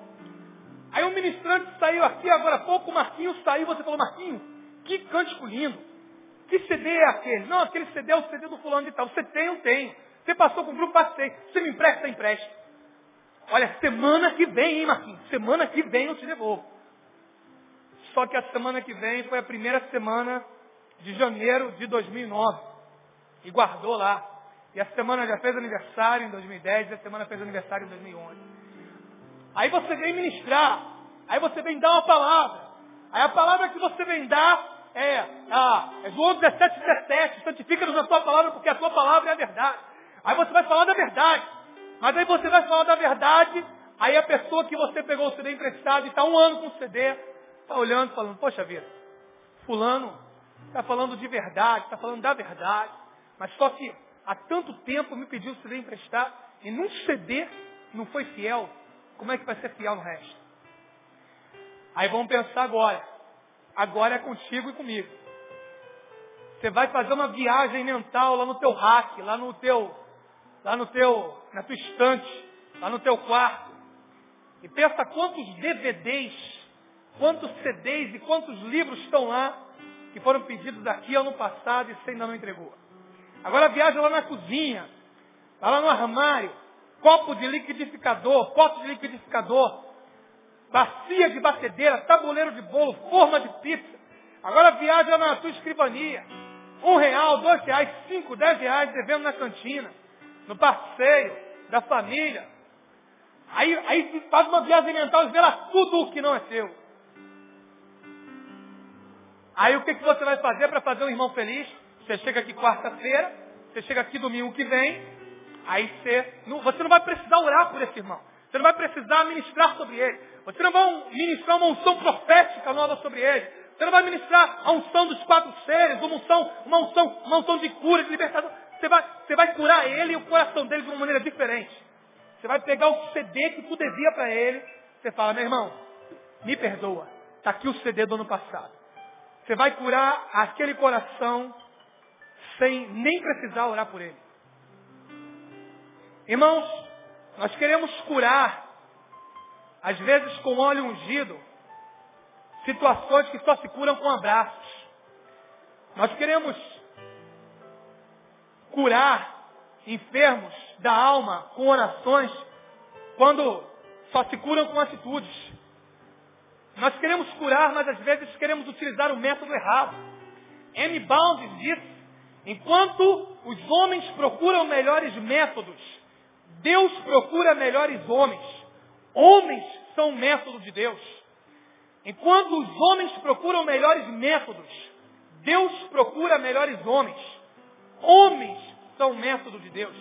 Aí o ministrante saiu aqui agora há pouco, o Marquinhos saiu, você falou, Marquinhos, que cântico lindo. Que CD é aquele? Não, aquele CD é o CD do fulano de tal. Você tem, eu tenho. Você passou com o grupo, passei. Você me empresta, empresta. Olha, semana que vem, hein, Marquinhos? Semana que vem eu te devolvo. Só que a semana que vem foi a primeira semana de janeiro de 2009. E guardou lá. E a semana já fez aniversário em 2010 e a semana fez aniversário em 2011. Aí você vem ministrar. Aí você vem dar uma palavra. Aí a palavra que você vem dar é, ah, é João 17, 17, santifica-nos na tua palavra, porque a tua palavra é a verdade. Aí você vai falar da verdade. Mas aí você vai falar da verdade, aí a pessoa que você pegou o CD emprestado e está um ano com o CD, está olhando falando, poxa vida, fulano está falando de verdade, está falando da verdade, mas só que há tanto tempo me pediu CD emprestado e num CD não foi fiel, como é que vai ser fiel no resto? Aí vamos pensar agora. Agora é contigo e comigo. Você vai fazer uma viagem mental lá no teu rack, lá no teu, lá no teu, na tua estante, lá no teu quarto. E pensa quantos DVDs, quantos CDs e quantos livros estão lá que foram pedidos aqui ano passado e você ainda não entregou. Agora viaja lá na cozinha, lá no armário, copo de liquidificador, pote de liquidificador, bacia de batedeira, tabuleiro de bolo, forma de pizza. Agora viaja na tua escrivania. Um real, dois reais, cinco, dez reais devendo na cantina, no passeio da família. Aí, aí faz uma viagem mental e vê tudo o que não é teu. Aí o que, que você vai fazer para fazer um irmão feliz? Você chega aqui quarta-feira, você chega aqui domingo que vem, aí você não, você não vai precisar orar por esse irmão. Você não vai precisar ministrar sobre ele. Você não vai ministrar uma unção profética nova sobre ele. Você não vai ministrar a unção dos quatro seres, uma unção, uma unção, uma unção de cura, de libertação. Você vai, você vai curar ele e o coração dele de uma maneira diferente. Você vai pegar o CD que tu devia para ele. Você fala, meu irmão, me perdoa. Está aqui o CD do ano passado. Você vai curar aquele coração sem nem precisar orar por ele. Irmãos, nós queremos curar, às vezes com óleo ungido, situações que só se curam com abraços. Nós queremos curar enfermos da alma com orações quando só se curam com atitudes. Nós queremos curar, mas às vezes queremos utilizar o método errado. M. Bound diz, enquanto os homens procuram melhores métodos, Deus procura melhores homens. Homens são o método de Deus. Enquanto os homens procuram melhores métodos, Deus procura melhores homens. Homens são o método de Deus.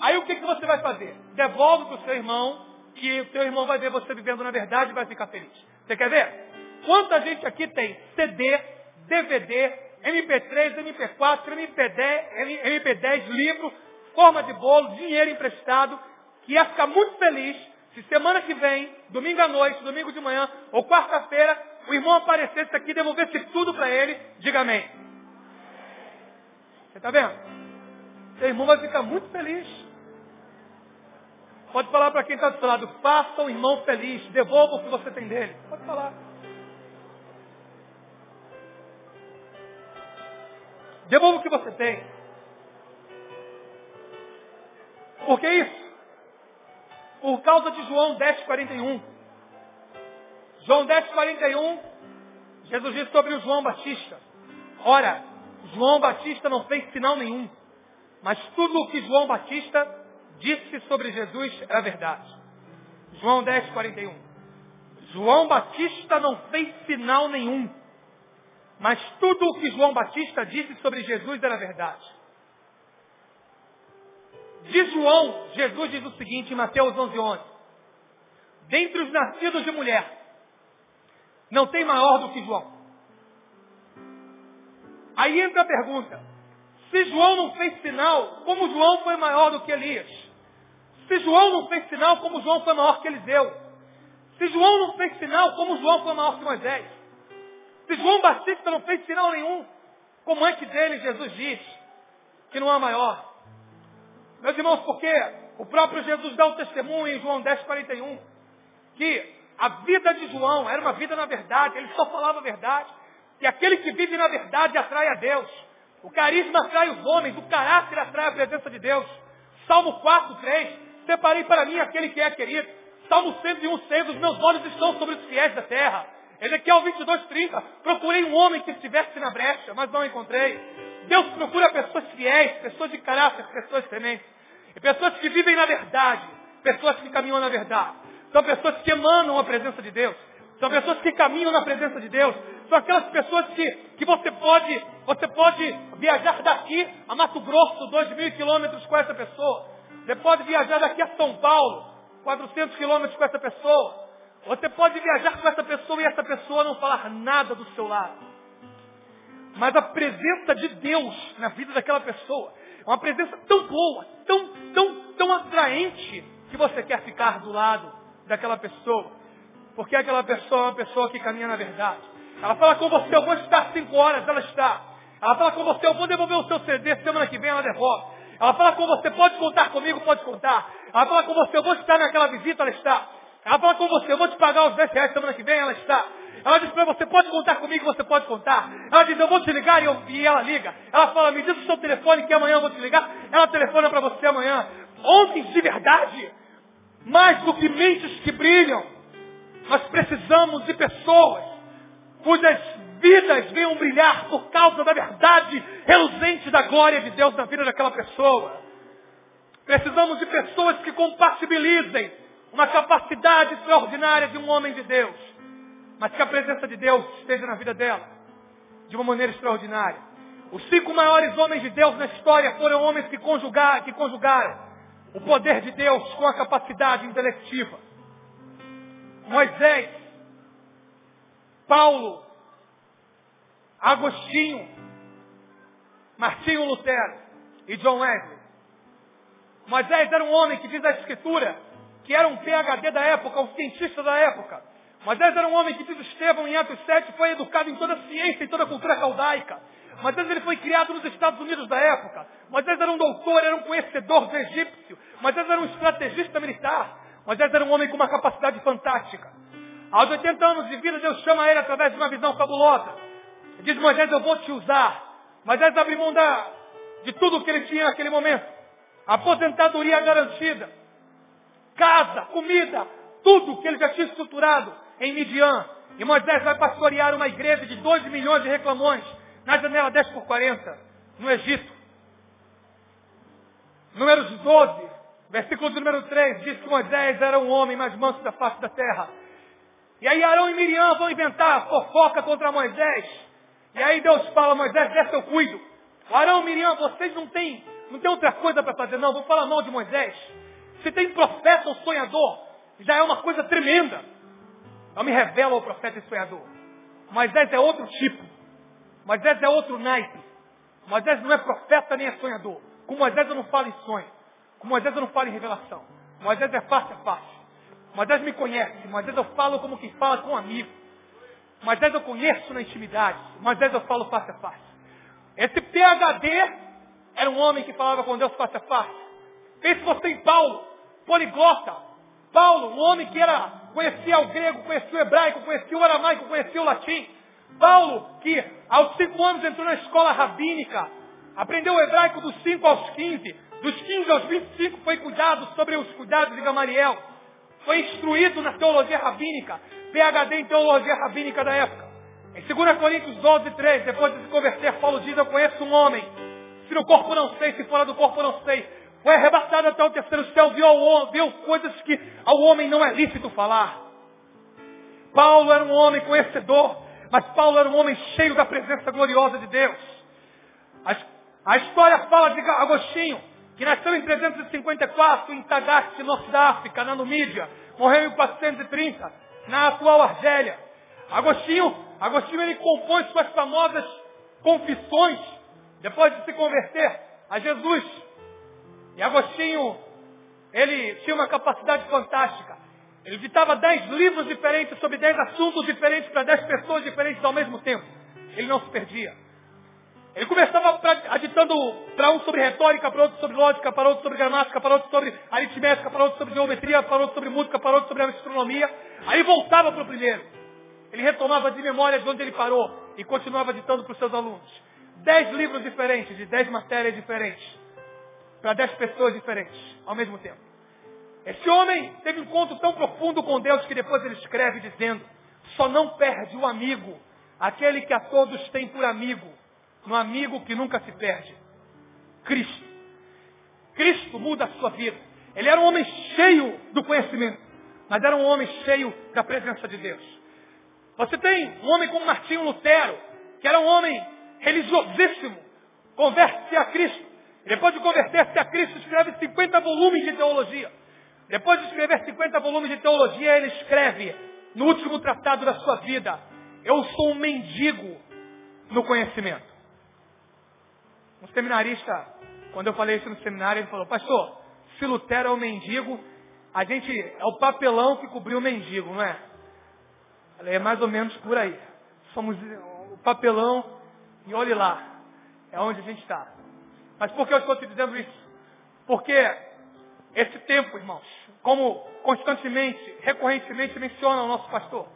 Aí o que, que você vai fazer? Devolve para o seu irmão, que o seu irmão vai ver você vivendo na verdade e vai ficar feliz. Você quer ver? Quanta gente aqui tem CD, DVD, MP3, MP4, MP10, MP10 livro, forma de bolo, dinheiro emprestado, que ia ficar muito feliz se semana que vem, domingo à noite, domingo de manhã ou quarta-feira, o irmão aparecesse aqui e devolvesse tudo para ele, diga amém. Você está vendo? Seu irmão vai ficar muito feliz. Pode falar para quem está do seu lado, faça o irmão feliz, devolva o que você tem dele. Pode falar. Devolva o que você tem. Por que isso? por causa de João 10, 41. João 10, 41, Jesus disse sobre o João Batista. Ora, João Batista não fez sinal nenhum, mas tudo o que João Batista disse sobre Jesus era verdade. João 10, 41. João Batista não fez sinal nenhum, mas tudo o que João Batista disse sobre Jesus era verdade. De João, Jesus diz o seguinte em Mateus 11, 11. Dentre os nascidos de mulher, não tem maior do que João. Aí entra a pergunta. Se João não fez sinal, como João foi maior do que Elias? Se João não fez sinal, como João foi maior que Eliseu? Se João não fez sinal, como João foi maior que Moisés? Se João Batista não fez sinal nenhum, como antes dele Jesus diz que não há maior? Meus irmãos, porque o próprio Jesus dá o testemunho em João 10, 41, que a vida de João era uma vida na verdade, ele só falava a verdade. Que aquele que vive na verdade atrai a Deus. O carisma atrai os homens, o caráter atrai a presença de Deus. Salmo 4, 3, separei para mim aquele que é querido. Salmo 101, 6, os meus olhos estão sobre os fiéis da terra. Ezequiel 22, 30, procurei um homem que estivesse na brecha, mas não encontrei. Deus procura pessoas fiéis, pessoas de caráter, pessoas tementes. E pessoas que vivem na verdade, pessoas que caminham na verdade. São pessoas que emanam a presença de Deus. São pessoas que caminham na presença de Deus. São aquelas pessoas que, que você pode, você pode viajar daqui a Mato Grosso, dois mil quilômetros com essa pessoa. Você pode viajar daqui a São Paulo, 400 quilômetros com essa pessoa. Você pode viajar com essa pessoa e essa pessoa não falar nada do seu lado. Mas a presença de Deus na vida daquela pessoa é uma presença tão boa, tão, tão, tão atraente, que você quer ficar do lado daquela pessoa. Porque aquela pessoa é uma pessoa que caminha na verdade. Ela fala com você, eu vou estar cinco horas, ela está. Ela fala com você, eu vou devolver o seu CD, semana que vem ela devolve. Ela fala com você, pode contar comigo, pode contar. Ela fala com você, eu vou estar naquela visita, ela está. Ela fala com você, eu vou te pagar os 10 reais semana que vem, ela está. Ela diz para você, pode contar comigo, você pode contar. Ela diz, eu vou te ligar e, eu, e ela liga. Ela fala, me diz o seu telefone que amanhã eu vou te ligar. Ela telefona para você amanhã. Homens de verdade, mais do que mentes que brilham, nós precisamos de pessoas cujas vidas venham brilhar por causa da verdade reluzente da glória de Deus na vida daquela pessoa. Precisamos de pessoas que compatibilizem uma capacidade extraordinária de um homem de Deus, mas que a presença de Deus esteja na vida dela de uma maneira extraordinária. Os cinco maiores homens de Deus na história foram homens que, conjugaram, que conjugaram o poder de Deus com a capacidade intelectiva. Moisés, Paulo, Agostinho, Martinho Lutero e John Wesley. Moisés era um homem que diz a escritura que era um PhD da época, um cientista da época. Moisés era um homem que diz Estevão em Atos 7 foi educado em toda a ciência e toda a cultura caldaica. Moisés ele foi criado nos Estados Unidos da época. Moisés era um doutor, era um conhecedor do egípcio. Moisés era um estrategista militar. Moisés era um homem com uma capacidade fantástica. Aos 80 anos de vida, Deus chama ele através de uma visão fabulosa. Diz Moisés, eu vou te usar. Moisés abre mão da, de tudo que ele tinha naquele momento. Aposentadoria garantida. Casa, comida, tudo que ele já tinha estruturado em Midian. E Moisés vai pastorear uma igreja de 2 milhões de reclamões na janela 10 por 40, no Egito. Números 12, Versículo número 3 diz que Moisés era um homem mais manso da face da terra. E aí Arão e Miriam vão inventar fofoca contra Moisés. E aí Deus fala, Moisés, dessa eu cuido. Arão e Miriam, vocês não têm, não tem outra coisa para fazer, não. Vou falar mal de Moisés. Se tem profeta ou sonhador, já é uma coisa tremenda. Eu me revelo ao profeta e sonhador. Moisés é outro tipo. Moisés é outro naipe. Moisés não é profeta nem é sonhador. Com Moisés eu não falo em sonho. Com Moisés eu não falo em revelação. Moisés é face a face. Moisés me conhece. Moisés eu falo como quem fala com um amigo. Moisés eu conheço na intimidade. Moisés eu falo face a face. Esse PHD era um homem que falava com Deus face a face. Pense você em Paulo, poliglota. Paulo, um homem que era, conhecia o grego, conhecia o hebraico, conhecia o aramaico, conhecia o latim. Paulo, que aos cinco anos entrou na escola rabínica, aprendeu o hebraico dos cinco aos quinze, dos 15 aos 25 foi cuidado sobre os cuidados de Gamaliel. foi instruído na teologia rabínica, PhD em teologia rabínica da época. Em 2 Coríntios 12, 3, depois de se converter, Paulo diz, eu conheço um homem, se no corpo não sei, se fora do corpo não sei. Foi arrebatado até o terceiro céu, viu, viu coisas que ao homem não é lícito falar. Paulo era um homem conhecedor, mas Paulo era um homem cheio da presença gloriosa de Deus. A, a história fala de Agostinho, que nasceu em 354 em Tagaste, norte da África, na Numídia. Morreu em 430, na atual Argélia. Agostinho, Agostinho ele compõe suas famosas confissões, depois de se converter a Jesus. E Agostinho, ele tinha uma capacidade fantástica. Ele ditava dez livros diferentes sobre dez assuntos diferentes para dez pessoas diferentes ao mesmo tempo. Ele não se perdia. Ele começava aditando para um sobre retórica, para outro sobre lógica, para outro sobre gramática, para outro sobre aritmética, para outro sobre geometria, para outro sobre música, para outro sobre astronomia. Aí voltava para o primeiro. Ele retomava de memória de onde ele parou e continuava ditando para os seus alunos. Dez livros diferentes, de dez matérias diferentes, para dez pessoas diferentes, ao mesmo tempo. Esse homem teve um encontro tão profundo com Deus que depois ele escreve dizendo, só não perde o amigo, aquele que a todos tem por amigo, no amigo que nunca se perde. Cristo. Cristo muda a sua vida. Ele era um homem cheio do conhecimento, mas era um homem cheio da presença de Deus. Você tem um homem como Martinho Lutero, que era um homem religiosíssimo, converte-se a Cristo. Depois de converter-se a Cristo, escreve 50 volumes de teologia. Depois de escrever 50 volumes de teologia, ele escreve, no último tratado da sua vida, eu sou um mendigo no conhecimento. Um seminarista, quando eu falei isso no seminário, ele falou, pastor, se Lutero é o um mendigo, a gente é o papelão que cobriu o mendigo, não é? Falei, é mais ou menos por aí. Somos o papelão e olhe lá, é onde a gente está. Mas por que eu estou te dizendo isso? Porque esse tempo, irmãos, como constantemente, recorrentemente menciona o nosso pastor,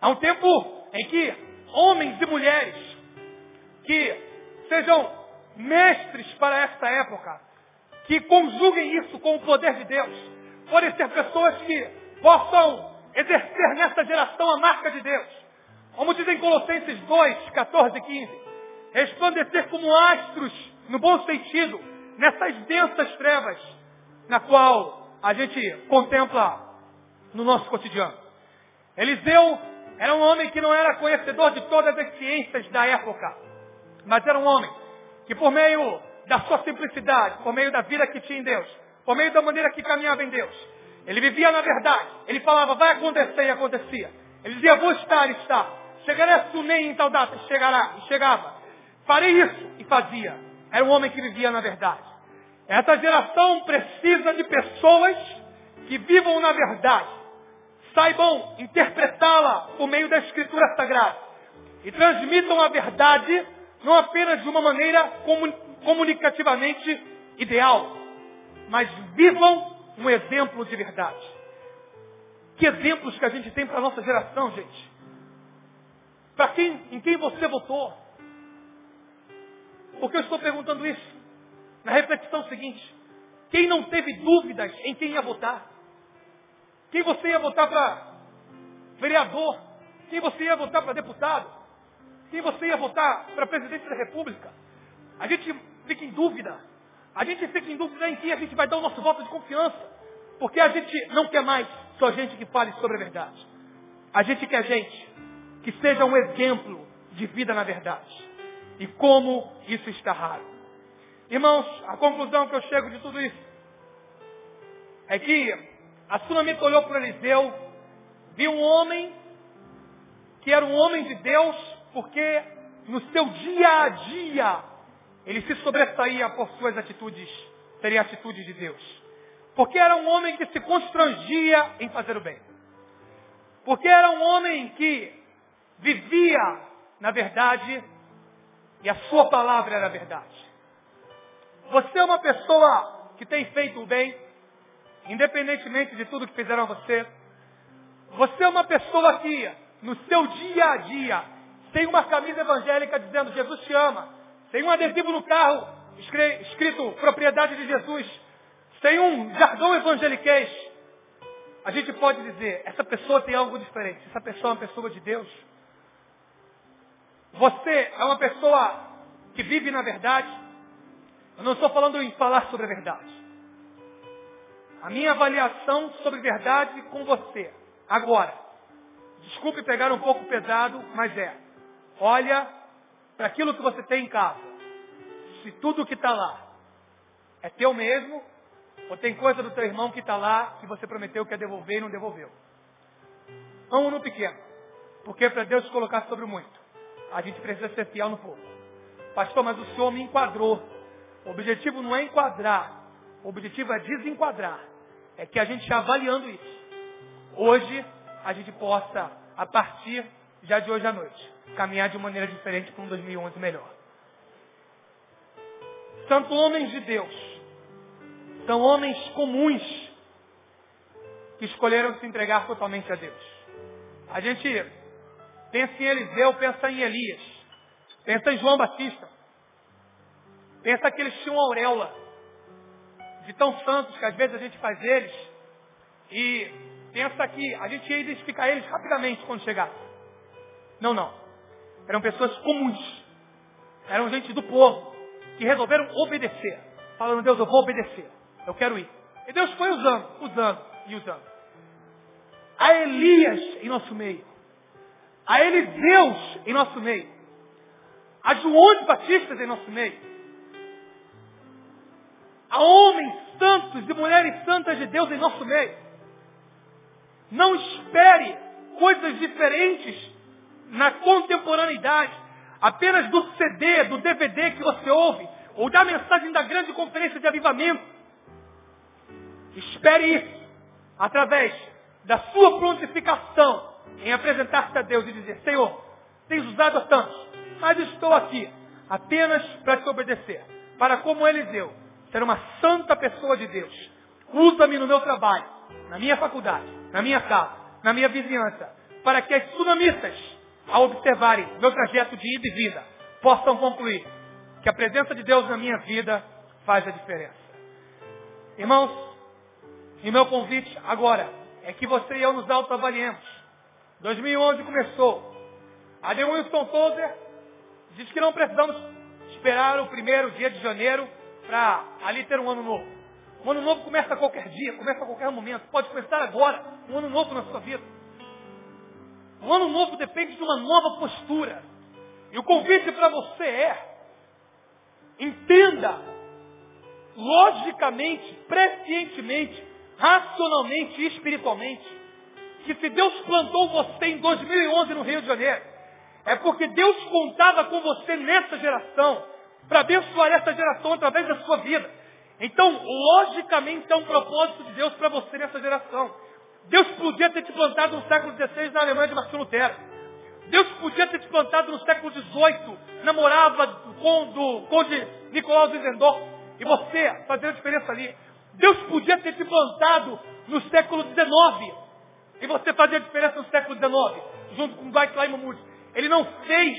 é um tempo em que homens e mulheres que sejam mestres para esta época, que conjuguem isso com o poder de Deus. Podem ser pessoas que possam exercer nesta geração a marca de Deus. Como dizem Colossenses 2, 14 e 15. Resplandecer como astros, no bom sentido, nessas densas trevas, na qual a gente contempla no nosso cotidiano. Eliseu era um homem que não era conhecedor de todas as ciências da época, mas era um homem que por meio da sua simplicidade, por meio da vida que tinha em Deus, por meio da maneira que caminhava em Deus, ele vivia na verdade. Ele falava, vai acontecer e acontecia. Ele dizia, vou estar e está. Chegarei a Sunem em tal data, chegará e chegava. Farei isso e fazia. Era um homem que vivia na verdade. Essa geração precisa de pessoas que vivam na verdade, saibam interpretá-la por meio da Escritura Sagrada e transmitam a verdade não apenas de uma maneira comunicativamente ideal, mas vivam um exemplo de verdade. Que exemplos que a gente tem para a nossa geração, gente? Para quem, em quem você votou? Por que eu estou perguntando isso? Na reflexão seguinte, quem não teve dúvidas em quem ia votar? Quem você ia votar para vereador? Quem você ia votar para deputado? quem você ia votar para presidente da República. A gente fica em dúvida. A gente fica em dúvida em quem a gente vai dar o nosso voto de confiança. Porque a gente não quer mais só gente que fale sobre a verdade. A gente quer gente que seja um exemplo de vida na verdade. E como isso está raro. Irmãos, a conclusão que eu chego de tudo isso é que a Sunamita olhou para Eliseu, viu um homem que era um homem de Deus, porque no seu dia a dia ele se sobressaía por suas atitudes, seria atitudes de Deus. Porque era um homem que se constrangia em fazer o bem. Porque era um homem que vivia na verdade e a sua palavra era verdade. Você é uma pessoa que tem feito o bem, independentemente de tudo que fizeram a você. Você é uma pessoa que, no seu dia a dia, tem uma camisa evangélica dizendo Jesus te ama. Tem um adesivo no carro escrito propriedade de Jesus. Tem um jargão evangeliquez. a gente pode dizer, essa pessoa tem algo diferente, essa pessoa é uma pessoa de Deus. Você é uma pessoa que vive na verdade. Eu não estou falando em falar sobre a verdade. A minha avaliação sobre verdade com você, agora, desculpe pegar um pouco pesado, mas é, olha para aquilo que você tem em casa. Se tudo que está lá é teu mesmo, ou tem coisa do teu irmão que está lá que você prometeu que ia devolver e não devolveu. Vamos no pequeno. Porque para Deus colocar sobre o muito, a gente precisa ser fiel no pouco. Pastor, mas o Senhor me enquadrou. O objetivo não é enquadrar. O objetivo é desenquadrar. É que a gente avaliando isso. Hoje, a gente possa, a partir já de hoje à noite, caminhar de maneira diferente para um 2011 melhor. Santo homens de Deus, são homens comuns que escolheram se entregar totalmente a Deus. A gente pensa em Eliseu, pensa em Elias, pensa em João Batista, pensa que eles tinham auréola de tão santos que às vezes a gente faz eles e pensa que a gente ia identificar eles rapidamente quando chegasse. Não, não. Eram pessoas comuns. Eram gente do povo que resolveram obedecer. Falando, Deus, eu vou obedecer. Eu quero ir. E Deus foi usando, usando e usando. Há Elias em nosso meio. Há Eliseus em nosso meio. Há João Batistas em nosso meio. Há homens santos e mulheres santas de Deus em nosso meio. Não espere coisas diferentes na contemporaneidade, apenas do CD, do DVD que você ouve, ou da mensagem da grande conferência de avivamento. Espere isso através da sua prontificação em apresentar-se a Deus e dizer, Senhor, tens usado a tantos, mas estou aqui apenas para te obedecer. Para como Eliseu, ser uma santa pessoa de Deus. Usa-me no meu trabalho, na minha faculdade, na minha casa, na minha vizinhança, para que as tsunamistas, ao observarem meu trajeto de ida e vida, possam concluir que a presença de Deus na minha vida faz a diferença. Irmãos, e meu convite agora é que você e eu nos autoavaliemos. 2011 começou. A de Wilson Tozer diz que não precisamos esperar o primeiro dia de janeiro para ali ter um ano novo. Um ano novo começa a qualquer dia, começa a qualquer momento. Pode começar agora, um ano novo na sua vida. Um ano novo depende de uma nova postura. E o convite para você é, entenda, logicamente, prescientemente, racionalmente e espiritualmente, que se Deus plantou você em 2011 no Rio de Janeiro, é porque Deus contava com você nessa geração, para abençoar essa geração através da sua vida. Então, logicamente, é um propósito de Deus para você nessa geração. Deus podia ter te plantado no século XVI na Alemanha de Martinho Lutero. Deus podia ter te plantado no século XVIII, namorava com do conde Nicolau Zizendorf, e você fazendo a diferença ali. Deus podia ter te plantado no século XIX. E você fazia diferença no século XIX, junto com Dwight Lyman Ele não fez,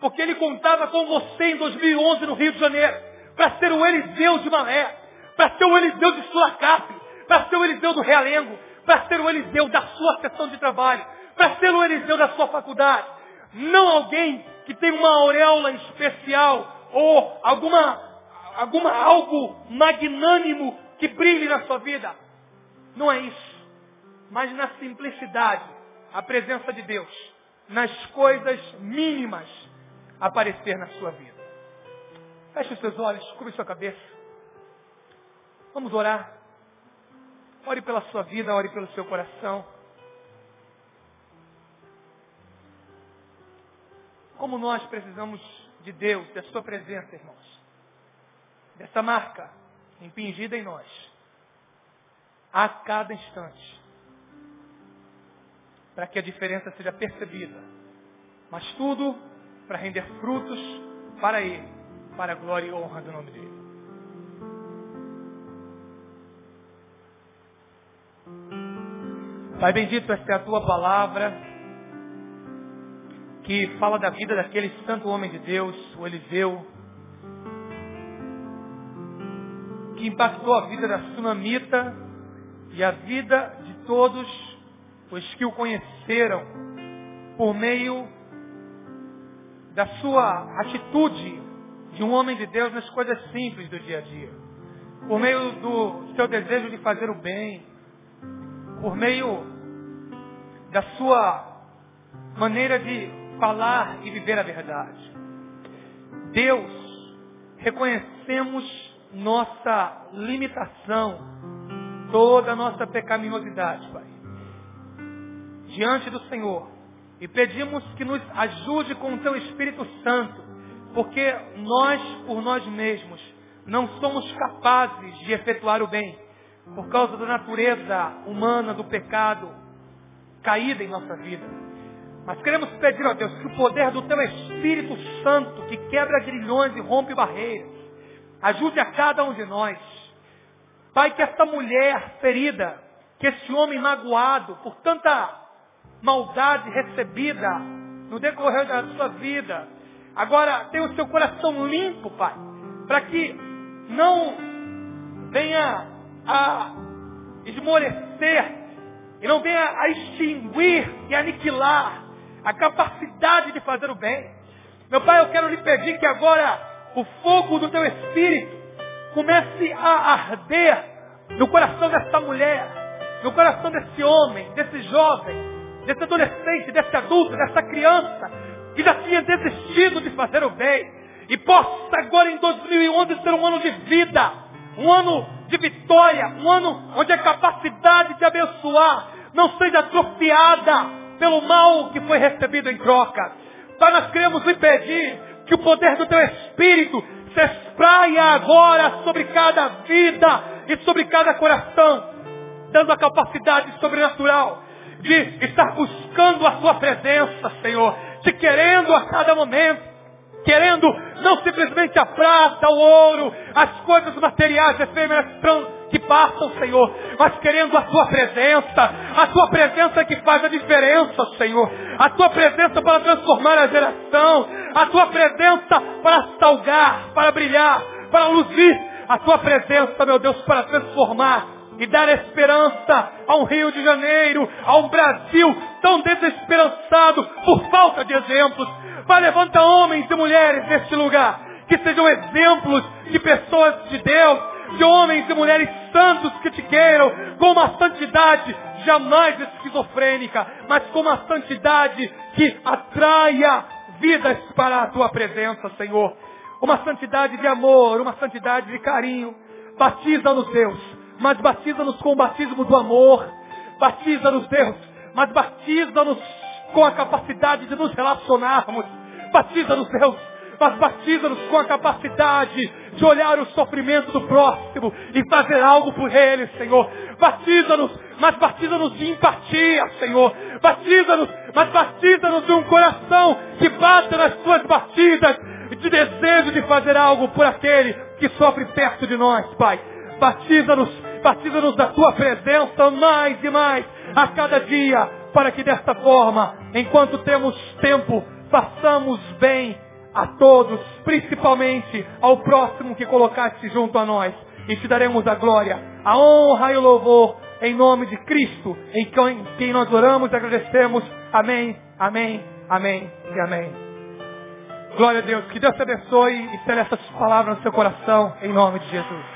porque ele contava com você em 2011 no Rio de Janeiro, para ser o Eliseu de Malé, para ser o Eliseu de Sulacap, para ser o Eliseu do Realengo, para ser o Eliseu da sua sessão de trabalho, para ser o Eliseu da sua faculdade. Não alguém que tem uma auréola especial ou alguma, alguma algo magnânimo que brilhe na sua vida. Não é isso. Mas na simplicidade, a presença de Deus, nas coisas mínimas, aparecer na sua vida. Feche os seus olhos, cubra sua cabeça. Vamos orar. Ore pela sua vida, ore pelo seu coração. Como nós precisamos de Deus, da sua presença, irmãos. Dessa marca impingida em nós, a cada instante, para que a diferença seja percebida, mas tudo para render frutos para Ele, para a glória e honra do nome dEle. Pai bendito, esta é a tua palavra que fala da vida daquele santo homem de Deus, o Eliseu, que impactou a vida da sunamita e a vida de todos os que o conheceram por meio da sua atitude de um homem de Deus nas coisas simples do dia a dia. Por meio do seu desejo de fazer o bem. Por meio da sua maneira de falar e viver a verdade. Deus, reconhecemos nossa limitação, toda a nossa pecaminosidade, Pai. Diante do Senhor. E pedimos que nos ajude com o Teu Espírito Santo, porque nós, por nós mesmos, não somos capazes de efetuar o bem, por causa da natureza humana, do pecado, caída em nossa vida. Mas queremos pedir, ó Deus, que o poder do Teu Espírito Santo, que quebra grilhões e rompe barreiras, ajude a cada um de nós. Pai, que esta mulher ferida, que esse homem magoado por tanta maldade recebida no decorrer da sua vida, agora tenha o seu coração limpo, Pai, para que não venha a esmorecer e não venha a extinguir e aniquilar a capacidade de fazer o bem. Meu Pai, eu quero lhe pedir que agora o fogo do teu espírito comece a arder no coração dessa mulher, no coração desse homem, desse jovem, desse adolescente, desse adulto, dessa criança, que já tinha desistido de fazer o bem, e possa agora em 2011 ser um ano de vida, um ano de vitória, um ano onde a capacidade de abençoar não seja atrofiada pelo mal que foi recebido em troca. Pai, nós queremos lhe pedir que o poder do teu Espírito se espraia agora sobre cada vida e sobre cada coração, dando a capacidade sobrenatural de estar buscando a tua presença, Senhor, te querendo a cada momento, querendo não simplesmente a prata, o ouro, as coisas materiais efêmeras que passam, Senhor, mas querendo a tua presença, a tua presença que faz a diferença, Senhor, a tua presença para transformar a geração, a tua presença para salgar, para brilhar, para luzir, a tua presença, meu Deus, para transformar e dar esperança a um Rio de Janeiro, a um Brasil tão desesperançado por falta de exemplos. Vai levanta homens e mulheres neste lugar, que sejam exemplos de pessoas de Deus, de homens e mulheres santos que te queiram, com uma santidade jamais esquizofrênica, mas com uma santidade que atraia vidas para a tua presença, Senhor. Uma santidade de amor, uma santidade de carinho. Batiza-nos, Deus, mas batiza-nos com o batismo do amor. Batiza-nos, Deus, mas batiza-nos com a capacidade de nos relacionarmos. Batiza-nos, Deus, mas batiza-nos com a capacidade de olhar o sofrimento do próximo e fazer algo por ele, Senhor. Batiza-nos, mas batiza-nos de empatia, Senhor. Batiza-nos, mas batiza-nos de um coração que bata nas tuas batidas, de desejo de fazer algo por aquele que sofre perto de nós, Pai. Batiza-nos, batiza-nos da tua presença mais e mais a cada dia, para que desta forma, enquanto temos tempo, façamos bem a todos, principalmente ao próximo que colocaste junto a nós. E te daremos a glória, a honra e o louvor em nome de Cristo, em quem nós oramos e agradecemos. Amém, amém, amém e amém. Glória a Deus. Que Deus te abençoe e cele essas palavras no seu coração, em nome de Jesus.